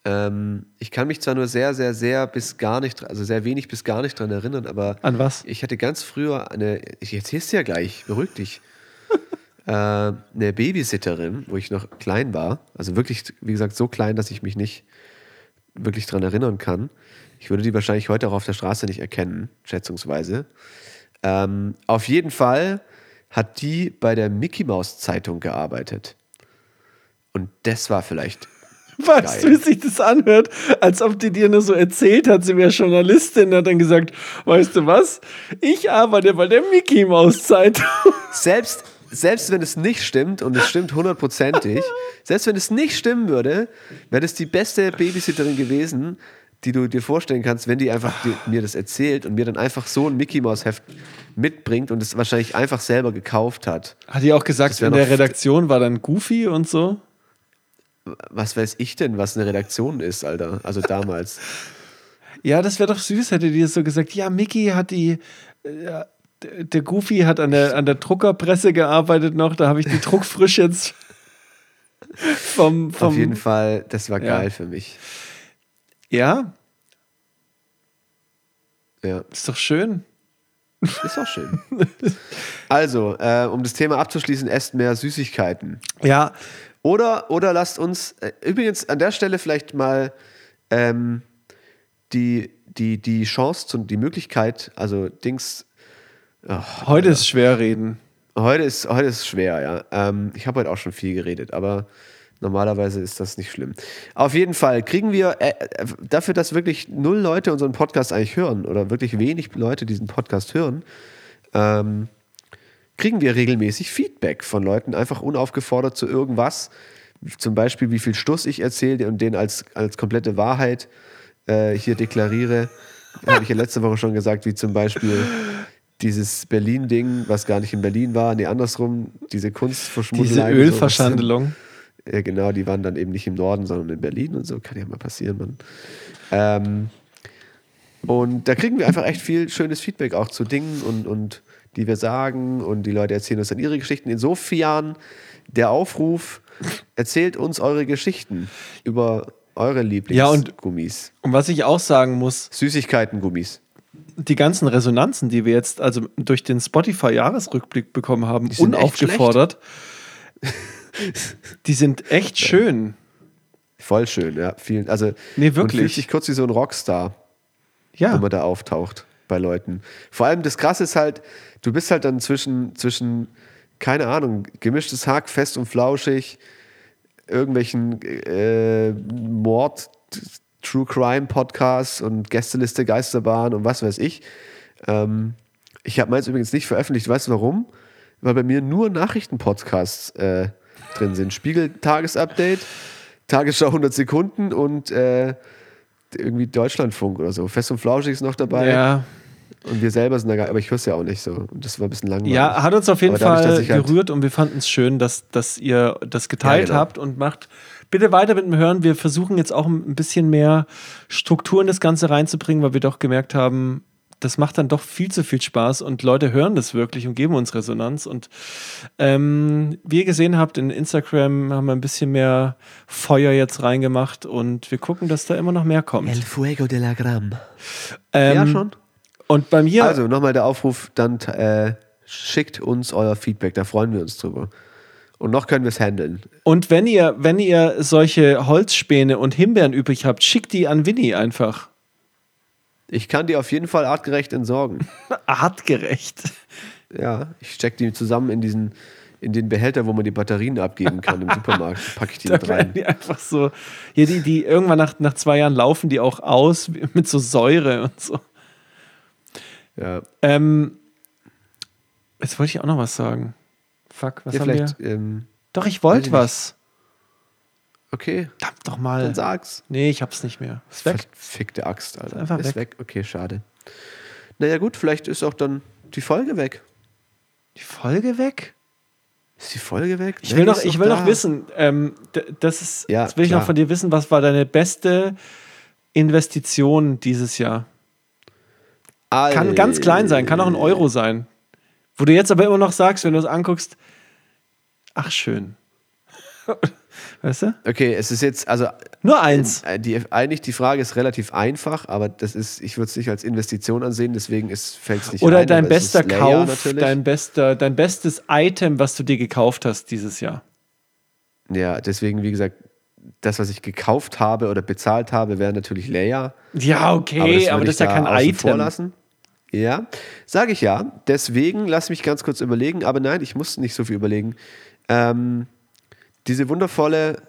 Ähm, ich kann mich zwar nur sehr, sehr, sehr bis gar nicht, also sehr wenig bis gar nicht dran erinnern, aber An was? ich hatte ganz früher eine, ich erzähl's dir ja gleich, beruhig dich, äh, eine Babysitterin, wo ich noch klein war, also wirklich, wie gesagt, so klein, dass ich mich nicht wirklich dran erinnern kann. Ich würde die wahrscheinlich heute auch auf der Straße nicht erkennen, schätzungsweise. Ähm, auf jeden Fall hat die bei der Mickey Maus Zeitung gearbeitet. Und das war vielleicht Weißt du, Geil. wie sich das anhört? Als ob die dir nur so erzählt hat, sie wäre Journalistin, hat dann gesagt, weißt du was? Ich arbeite bei der Mickey Maus Zeitung. selbst, selbst wenn es nicht stimmt, und es stimmt hundertprozentig, selbst wenn es nicht stimmen würde, wäre das die beste Babysitterin gewesen, die du dir vorstellen kannst, wenn die einfach die, mir das erzählt und mir dann einfach so ein Mickey Maus Heft mitbringt und es wahrscheinlich einfach selber gekauft hat. Hat die auch gesagt, in der Redaktion war dann Goofy und so? Was weiß ich denn, was eine Redaktion ist, Alter? Also damals. Ja, das wäre doch süß, hätte die das so gesagt. Ja, Mickey hat die. äh, Ja, der Goofy hat an der, an der Druckerpresse gearbeitet noch. Da habe ich die Druckfrisch jetzt vom. vom Auf jeden Fall, das war Ja. geil für mich. Ja, Ja. ist doch schön. Ist auch schön. Also, äh, um das Thema abzuschließen, esst mehr Süßigkeiten. Ja, Oder, oder lasst uns, äh, übrigens an der Stelle vielleicht mal ähm, die, die, die Chance, zu, die Möglichkeit, also Dings, Heute ist schwer reden. heute ist, heute ist schwer, ja. Ähm, ich habe heute auch schon viel geredet, aber normalerweise ist das nicht schlimm. Auf jeden Fall kriegen wir äh, äh, dafür, dass wirklich null Leute unseren Podcast eigentlich hören oder wirklich wenig Leute diesen Podcast hören, ähm, kriegen wir regelmäßig Feedback von Leuten, einfach unaufgefordert zu irgendwas. Zum Beispiel, wie viel Stuss ich erzähle und den als, als komplette Wahrheit äh, hier deklariere. Habe ich ja letzte Woche schon gesagt, wie zum Beispiel dieses Berlin-Ding, was gar nicht in Berlin war, nee, andersrum, diese Kunstverschmuddelei. Diese so, Ölverschandelung. dann- Ja, genau, die waren dann eben nicht im Norden, sondern in Berlin und so. Kann ja mal passieren, Mann. Ähm, und da kriegen wir einfach echt viel schönes Feedback auch zu Dingen und, und die wir sagen und die Leute erzählen uns dann ihre Geschichten. Insofern der Aufruf, erzählt uns eure Geschichten über eure Ja, und- Lieblingsgummis. Und was ich auch sagen muss, Süßigkeiten-Gummis. die ganzen Resonanzen, die wir jetzt also durch den Spotify-Jahresrückblick bekommen haben, sind unaufgefordert, die sind echt schön. Voll schön, ja. Vielen, also, Nee, Man wirklich. fühlt sich kurz wie so ein Rockstar. Ja, wenn man da auftaucht bei Leuten. Vor allem das Krasse ist halt, du bist halt dann zwischen, zwischen keine Ahnung, gemischtes Hack, fest und flauschig, irgendwelchen äh, Mord, True Crime Podcasts und Gästeliste Geisterbahn und was weiß ich. Ähm, ich habe meins übrigens nicht veröffentlicht. Weißt du warum? Weil bei mir nur Nachrichtenpodcasts äh, drin sind. Spiegel Tagesupdate, Tagesschau 100 Sekunden und äh, irgendwie Deutschlandfunk oder so. Fest und Flauschig ist noch dabei. ja. Und wir selber sind da gar aber ich höre es ja auch nicht so. Und das war ein bisschen langweilig. ja, hat uns auf jeden dadurch, Fall halt- gerührt und wir fanden es schön, dass, dass ihr das geteilt Ja, genau. habt und macht bitte weiter mit dem Hören. Wir versuchen jetzt auch ein bisschen mehr Struktur in das Ganze reinzubringen, weil wir doch gemerkt haben, das macht dann doch viel zu viel Spaß und Leute hören das wirklich und geben uns Resonanz. Und ähm, wie ihr gesehen habt, in Instagram haben wir ein bisschen mehr Feuer jetzt reingemacht und wir gucken, dass da immer noch mehr kommt. Fuego de la Gram. Ähm, ja, schon. Und bei mir, Also nochmal der Aufruf, dann äh, schickt uns euer Feedback, da freuen wir uns drüber. Und noch können wir es handeln. und wenn ihr, wenn ihr solche Holzspäne und Himbeeren übrig habt, schickt die an Winnie einfach. Ich kann die auf jeden Fall artgerecht entsorgen. Artgerecht. ja, ich stecke die zusammen in diesen in den Behälter, wo man die Batterien abgeben kann im Supermarkt. Packe ich die Da rein. die einfach so. Ja, die, die irgendwann nach, nach zwei Jahren laufen die auch aus mit so Säure und so. Ja, Ähm, jetzt wollte ich auch noch was sagen. Fuck, was ja haben wir? Ähm, Doch, ich wollte was. Okay, Verdammt doch mal. dann sag's. Nee, ich hab's nicht mehr. Ist weg. Verfickte Axt, Alter. einfach ist weg. weg. Okay, schade. Naja, gut, vielleicht ist auch dann die Folge weg. Die Folge weg? Ist die Folge weg? Ich will noch, ist ich will da. noch wissen, ähm, das ist, Ja, jetzt will ich klar. noch von dir wissen, was war deine beste Investition dieses Jahr? Kann ganz klein sein, kann auch ein Euro sein. Wo du jetzt aber immer noch sagst, wenn du es anguckst, ach schön. weißt du? Okay, es ist jetzt, also Nur eins. äh, die, eigentlich die Frage ist relativ einfach, aber das ist, ich würde es nicht als Investition ansehen, deswegen fällt es nicht Oder ein, dein aber bester Kauf, natürlich. dein, bester, dein bestes Item, was du dir gekauft hast dieses Jahr. Ja, deswegen, wie gesagt, das, was ich gekauft habe oder bezahlt habe, wäre natürlich Layer. Ja, okay, aber würde das, ist ja kein da vor Item. Lassen. Ja, sage ich ja. Deswegen lass mich ganz kurz überlegen, aber nein, ich muss nicht so viel überlegen. Ähm, diese wundervolle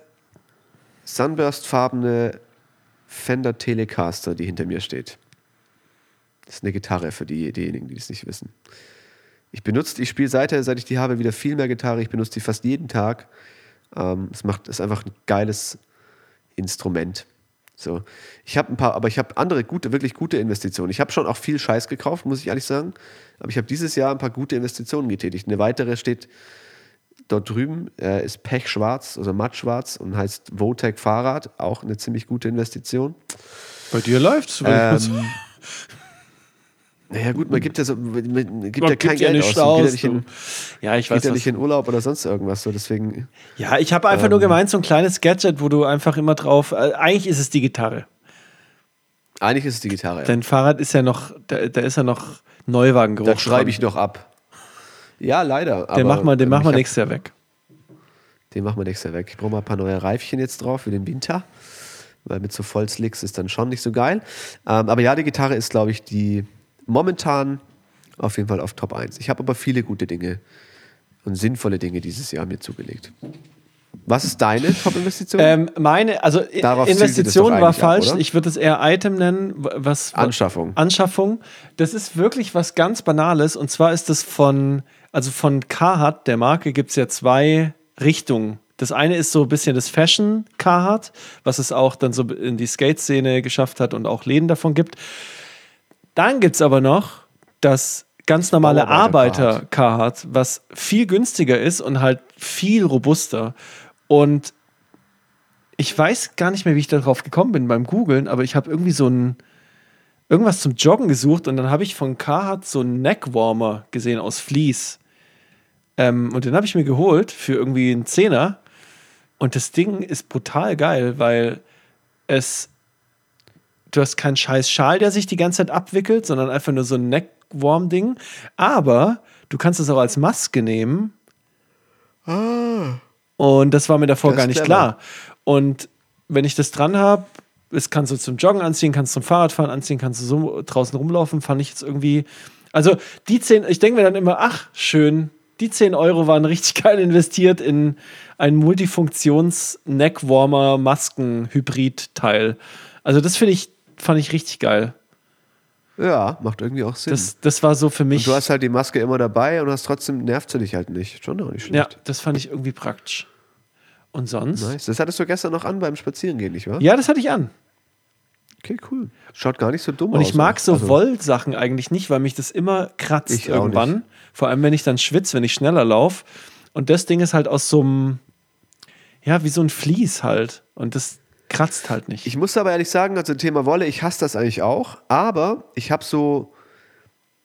Sunburst-farbene Fender Telecaster, die hinter mir steht. Das ist eine Gitarre für die, diejenigen, die es nicht wissen. Ich benutze, ich spiele seither, seit ich die habe, wieder viel mehr Gitarre. Ich benutze die fast jeden Tag. Ähm, es macht, ist einfach ein geiles Instrument. So, ich habe ein paar, aber ich habe andere gute, wirklich gute Investitionen. Ich habe schon auch viel Scheiß gekauft, muss ich ehrlich sagen. Aber ich habe dieses Jahr ein paar gute Investitionen getätigt. Eine weitere steht dort drüben, äh, ist Pechschwarz, also mattschwarz und heißt Votec Fahrrad. Auch eine ziemlich gute Investition. Bei dir läuft's. Ähm, naja, gut, man gibt ja, so, man gibt ja kein Geld aus. Man geht ja in, Ja, ich geht weiß ja was. nicht in Urlaub oder sonst irgendwas. So, deswegen, Ja, ich habe einfach nur gemeint, so ein kleines Gadget, wo du einfach immer drauf. Äh, eigentlich ist es die Gitarre. eigentlich ist es die Gitarre. Ja. Dein Fahrrad ist ja noch, da, da ist ja noch Neuwagengeruch. Das schreibe dran. ich noch ab. Ja, leider. Den machen wir, den ähm, machen wir nächstes Jahr weg. Den machen wir nächstes Jahr weg. Ich brauche mal ein paar neue Reifchen jetzt drauf für den Winter. Weil mit so Vollslicks ist dann schon nicht so geil. Ähm, aber ja, die Gitarre ist, glaube ich, die momentan auf jeden Fall auf Top 1. Ich habe aber viele gute Dinge und sinnvolle Dinge dieses Jahr mir zugelegt. Was ist deine Top-Investition? Ähm, meine, also Darauf das Investition war ab, falsch. oder? ich würde es eher Item nennen. Was, Anschaffung. Anschaffung. Das ist wirklich was ganz Banales. Und zwar ist es von, also von Carhartt, der Marke, gibt es ja zwei Richtungen. Das eine ist so ein bisschen das Fashion Carhartt, was es auch dann so in die Skate-Szene geschafft hat und auch Läden davon gibt. Dann gibt es aber noch das ganz normale Arbeiter Carhartt, was viel günstiger ist und halt viel robuster. Und ich weiß gar nicht mehr, wie ich darauf gekommen bin beim Googlen, aber ich habe irgendwie so ein irgendwas zum Joggen gesucht und dann habe ich von Carhartt so einen Neckwarmer gesehen aus Vlies. Ähm, und den habe ich mir geholt für irgendwie einen Zehner. Und das Ding ist brutal geil, weil es du hast keinen scheiß Schal, der sich die ganze Zeit abwickelt, sondern einfach nur so ein Neckwarm-Ding. Aber du kannst es auch als Maske nehmen. Und das war mir davor Das gar nicht clever. klar. Und wenn ich das dran habe, es kannst du zum Joggen anziehen, kannst zum Fahrradfahren anziehen, kannst du so draußen rumlaufen, fand ich jetzt irgendwie. Also die 10, ich denke mir dann immer, ach, schön, die 10 Euro waren richtig geil investiert in ein Multifunktions-Neckwarmer-Masken-Hybrid-Teil. Also das finde ich, fand ich richtig geil. Ja, macht irgendwie auch Sinn. Das, das war so für mich. und du hast halt die Maske immer dabei und hast trotzdem nervt sie dich halt nicht. Schon auch nicht ja, schlecht. das fand ich irgendwie praktisch. Und sonst? Nice. Das hattest du gestern noch an beim Spazierengehen, nicht wahr? Ja, das hatte ich an. Okay, cool. Schaut gar nicht so dumm Und aus. ich mag so Also, Wollsachen eigentlich nicht, weil mich das immer kratzt Ich irgendwann. Vor allem, wenn ich dann schwitze, wenn ich schneller laufe. Und das Ding ist halt aus so einem, ja, wie so ein Vlies halt. Und das kratzt halt nicht. Ich muss aber ehrlich sagen, also Thema Wolle, ich hasse das eigentlich auch, aber ich habe so,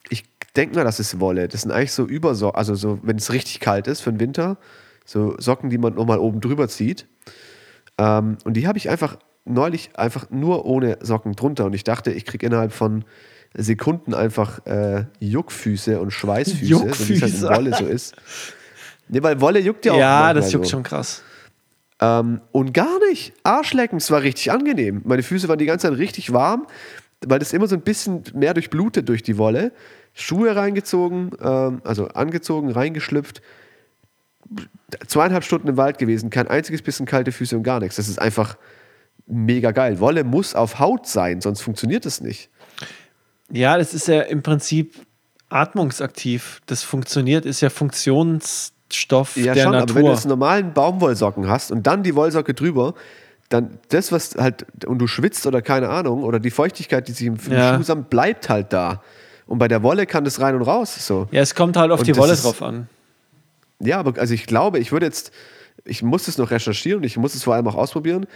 ich denke mal, das ist Wolle. Das sind eigentlich so Übersocken, also so, wenn es richtig kalt ist für den Winter, so Socken, die man nochmal oben drüber zieht. Ähm, und die habe ich einfach neulich einfach nur ohne Socken drunter und ich dachte, ich kriege innerhalb von Sekunden einfach äh, Juckfüße und Schweißfüße, so wie es halt in Juckfüße. Wolle so ist. Nee, weil Wolle juckt ja auch. ja, das juckt so. schon krass. Ähm, und gar nicht. Arschlecken, es war richtig angenehm. Meine Füße waren die ganze Zeit richtig warm, weil das immer so ein bisschen mehr durchblutet durch die Wolle. Schuhe reingezogen, ähm, also angezogen, reingeschlüpft. Zweieinhalb Stunden im Wald gewesen, kein einziges bisschen kalte Füße und gar nichts. Das ist einfach mega geil. Wolle muss auf Haut sein, sonst funktioniert es nicht. Ja, das ist ja im Prinzip atmungsaktiv. Das funktioniert, ist ja Funktionsstoff Ja, der schon, aber wenn du Natur. jetzt normalen Baumwollsocken hast und dann die Wollsocke drüber, dann das, was halt, und du schwitzt oder keine Ahnung, oder die Feuchtigkeit, die sich im, im Ja. Schuh sammelt, bleibt halt da. Und bei der Wolle kann das rein und raus. So. ja, es kommt halt auf Und die Wolle ist- drauf an. Ja, aber also ich glaube, ich würde jetzt, ich muss es noch recherchieren und ich muss es vor allem auch ausprobieren,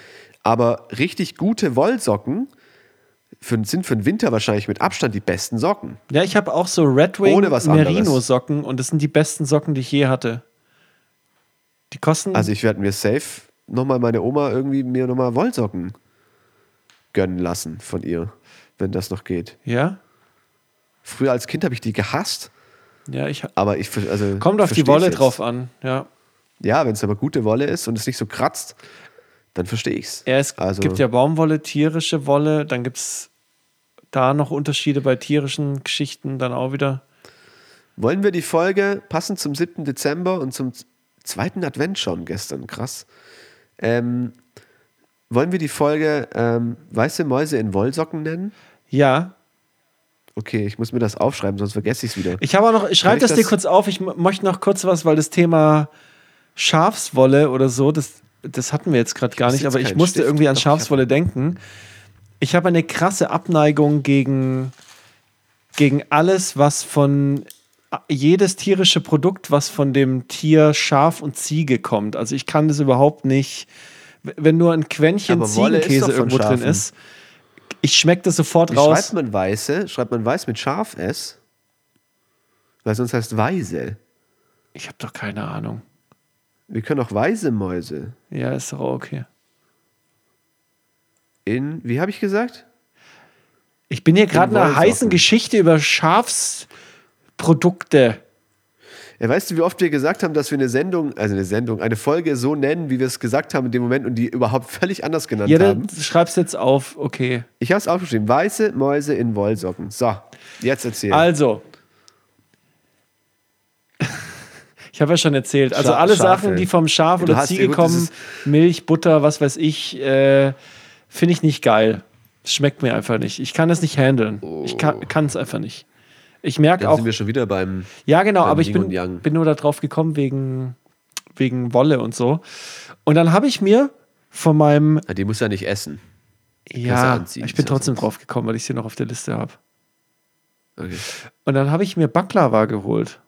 aber richtig gute Wollsocken für, sind für den Winter wahrscheinlich mit Abstand die besten Socken. Ja, ich habe auch so Red Wing. Merino Socken und das sind die besten Socken, die ich je hatte. Die kosten Also ich werde mir safe nochmal meine Oma irgendwie mir nochmal Wollsocken gönnen lassen von ihr, wenn das noch geht. ja, Früher als Kind habe ich die gehasst, ja, ich aber ich also kommt auf die Wolle drauf an. Ja, Ja, wenn es aber gute Wolle ist und es nicht so kratzt, dann verstehe ich es. ja es Also- gibt ja Baumwolle, tierische Wolle, dann gibt es da noch Unterschiede bei tierischen Geschichten dann auch wieder. Wollen wir die Folge passend zum 7. Dezember und zum zweiten Advent schon gestern, krass. Ähm, wollen wir die Folge ähm, Weiße Mäuse in Wollsocken nennen? Ja, Okay, ich muss mir das aufschreiben, sonst vergesse ich es wieder. ich habe auch noch, ich schreibe ich das, dir das- kurz auf, ich möchte noch kurz was, weil das Thema Schafswolle oder so, das, das hatten wir jetzt gerade gar nicht, aber ich musste Stift. irgendwie an Doch, ich Schafswolle denken. Ich habe eine krasse Abneigung gegen, gegen alles, was von jedes tierische Produkt, was von dem Tier Schaf und Ziege kommt. Also ich kann das überhaupt nicht. Wenn nur ein Quäntchen Aber Ziegenkäse irgendwo drin Schafen. ist, ich schmecke das sofort Wie raus. schreibt man Weiße? Schreibt man Weiß mit Scharf S? Weil sonst heißt Weise. Ich habe doch keine Ahnung. Wir können auch Weise Mäuse. Ja, ist doch auch okay. In, wie habe ich gesagt? Ich bin hier gerade in einer heißen Geschichte über Schafsprodukte. Ja, weißt du, wie oft wir gesagt haben, dass wir eine Sendung, also eine Sendung, eine Folge so nennen, wie wir es gesagt haben in dem Moment und die überhaupt völlig anders genannt Ja, haben? dann schreib's jetzt auf. Okay. Ich habe es aufgeschrieben. Weiße Mäuse in Wollsocken. So, jetzt erzähl. Also. Ich habe ja schon erzählt. Also Scha- alle Schafe. Sachen, die vom Schaf oder Ziege ja gut, kommen, Milch, Butter, was weiß ich, äh, finde ich nicht geil. Schmeckt mir einfach nicht. Ich kann das nicht handeln. Ich kann es einfach nicht. Ich merke Dann auch. sind wir schon wieder beim. Ja, genau, beim aber ich bin, bin nur darauf gekommen wegen, wegen Wolle und so. Und dann habe ich mir von meinem. Ah, Die muss ja nicht essen. Ja, anziehen, ich bin ja trotzdem drauf gekommen, weil ich sie noch auf der Liste habe. Okay. Und dann habe ich mir Baklava geholt.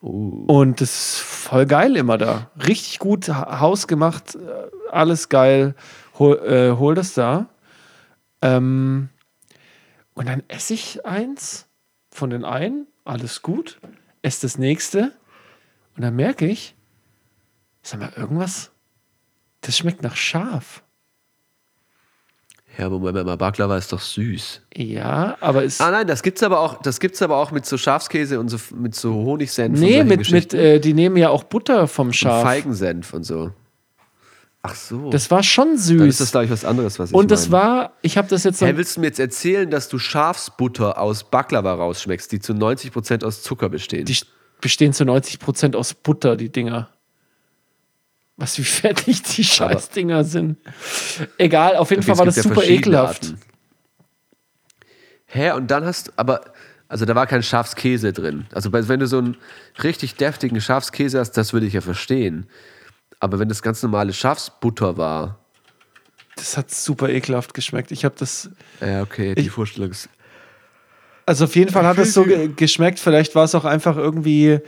Oh. Und das ist voll geil immer da. Richtig gut, ha- hausgemacht, äh, alles geil. Hol, äh, hol das da. Ähm, und dann esse ich eins von den einen, alles gut. Esse das nächste. Und dann merke ich, sag mal, irgendwas, das schmeckt nach Schaf. Ja, aber Moment mal, Baklava ist doch süß. Ja, aber es. Ah nein, das gibt's aber auch, das gibt's aber auch mit so Schafskäse und so mit so Honigsenf und nee, mit, mit äh, die nehmen ja auch Butter vom und Schaf. Feigensenf und so. Ach so. Das war schon Dann süß. ist das glaube ich was anderes, was ich Und das meine. war, ich habe das jetzt Hey, willst du mir jetzt erzählen, dass du Schafsbutter aus Baklava rausschmeckst, die zu 90% aus Zucker bestehen? Die bestehen zu 90% aus Butter, die Dinger. Was wie fettig die Scheißdinger sind. Egal, auf jeden Fall war das ja super ekelhaft. Arten. Hä, und dann hast aber, also da war kein Schafskäse drin. Also wenn du so einen richtig deftigen Schafskäse hast, das würde ich ja verstehen. Aber wenn das ganz normale Schafsbutter war, Das hat super ekelhaft geschmeckt. Ich habe das, ja okay, die Ich- Vorstellung ist. also auf jeden Fall hat es so ge geschmeckt. Vielleicht war es auch einfach irgendwie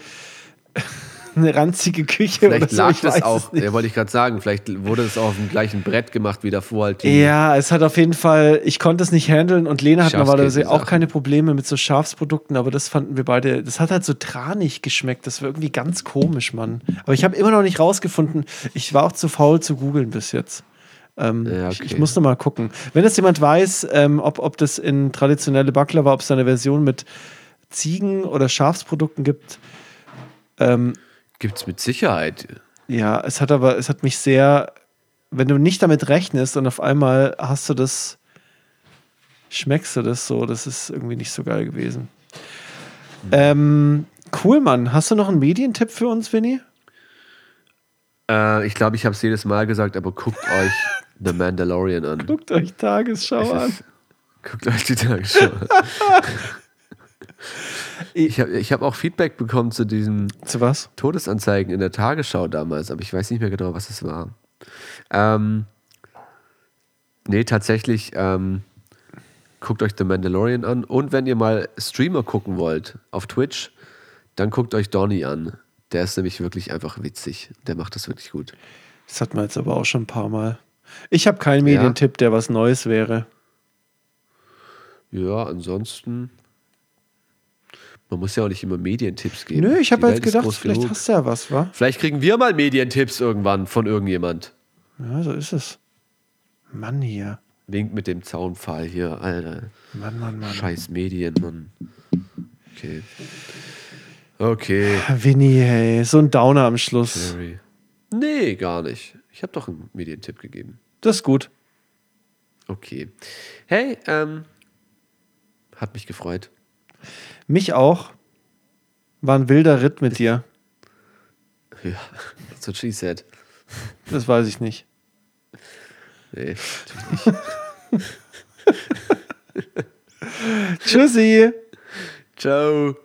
eine ranzige Küche Vielleicht oder so. lag ich das auch, ja, wollte ich gerade sagen, vielleicht wurde es auch auf dem gleichen Brett gemacht wie davor halt. Ja, es hat auf jeden Fall, ich konnte es nicht handeln und Lena hat normalerweise auch keine Probleme mit so Schafsprodukten, aber das fanden wir beide, das hat halt so tranig geschmeckt, das war irgendwie ganz komisch, Mann. Aber ich habe immer noch nicht rausgefunden, ich war auch zu faul zu googeln bis jetzt. Ähm, Ja, ich, ich okay. muss noch mal gucken. Wenn das jemand weiß, ähm, ob, ob das in traditionelle Baklava, ob es da eine Version mit Ziegen- oder Schafsprodukten gibt, ähm, Gibt's mit Sicherheit. ja, es hat aber, es hat mich sehr, wenn du nicht damit rechnest und auf einmal hast du das, schmeckst du das so, das ist irgendwie nicht so geil gewesen. Ähm, cool, Mann. Hast du noch einen Medientipp für uns, Vinny? Äh, ich glaube, ich habe es jedes Mal gesagt, aber guckt euch The Mandalorian an. Guckt euch Tagesschau Es an. ist- Guckt euch die Tagesschau an. Ich habe ich hab auch Feedback bekommen zu diesen Zu was? Todesanzeigen in der Tagesschau damals, aber ich weiß nicht mehr genau, was es war. Ähm, nee, tatsächlich, ähm, guckt euch The Mandalorian an und wenn ihr mal Streamer gucken wollt auf Twitch, dann guckt euch Donny an. Der ist nämlich wirklich einfach witzig. Der macht das wirklich gut. Das hatten wir jetzt aber auch schon ein paar Mal. Ich habe keinen Medientipp, der was Neues wäre. Ja, ansonsten. Man muss ja auch nicht immer Medientipps geben. Nö, ich habe halt gedacht, vielleicht genug. hast du ja was, wa? Vielleicht kriegen wir mal Medientipps irgendwann von irgendjemand. Ja, so ist es. Mann hier. Winkt mit dem Zaunpfahl hier, Alter. Mann, Mann, Mann. Scheiß Medien, Mann. Okay. Okay. Vinny, hey, so ein Downer am Schluss. Sorry. Nee, gar nicht. Ich habe doch einen Medientipp gegeben. Das ist gut. Okay. Hey, ähm, hat mich gefreut. Mich auch. War ein wilder Ritt mit dir. Ja, that's what she said. Das weiß ich nicht. Nee, nicht. Tschüssi. Ciao.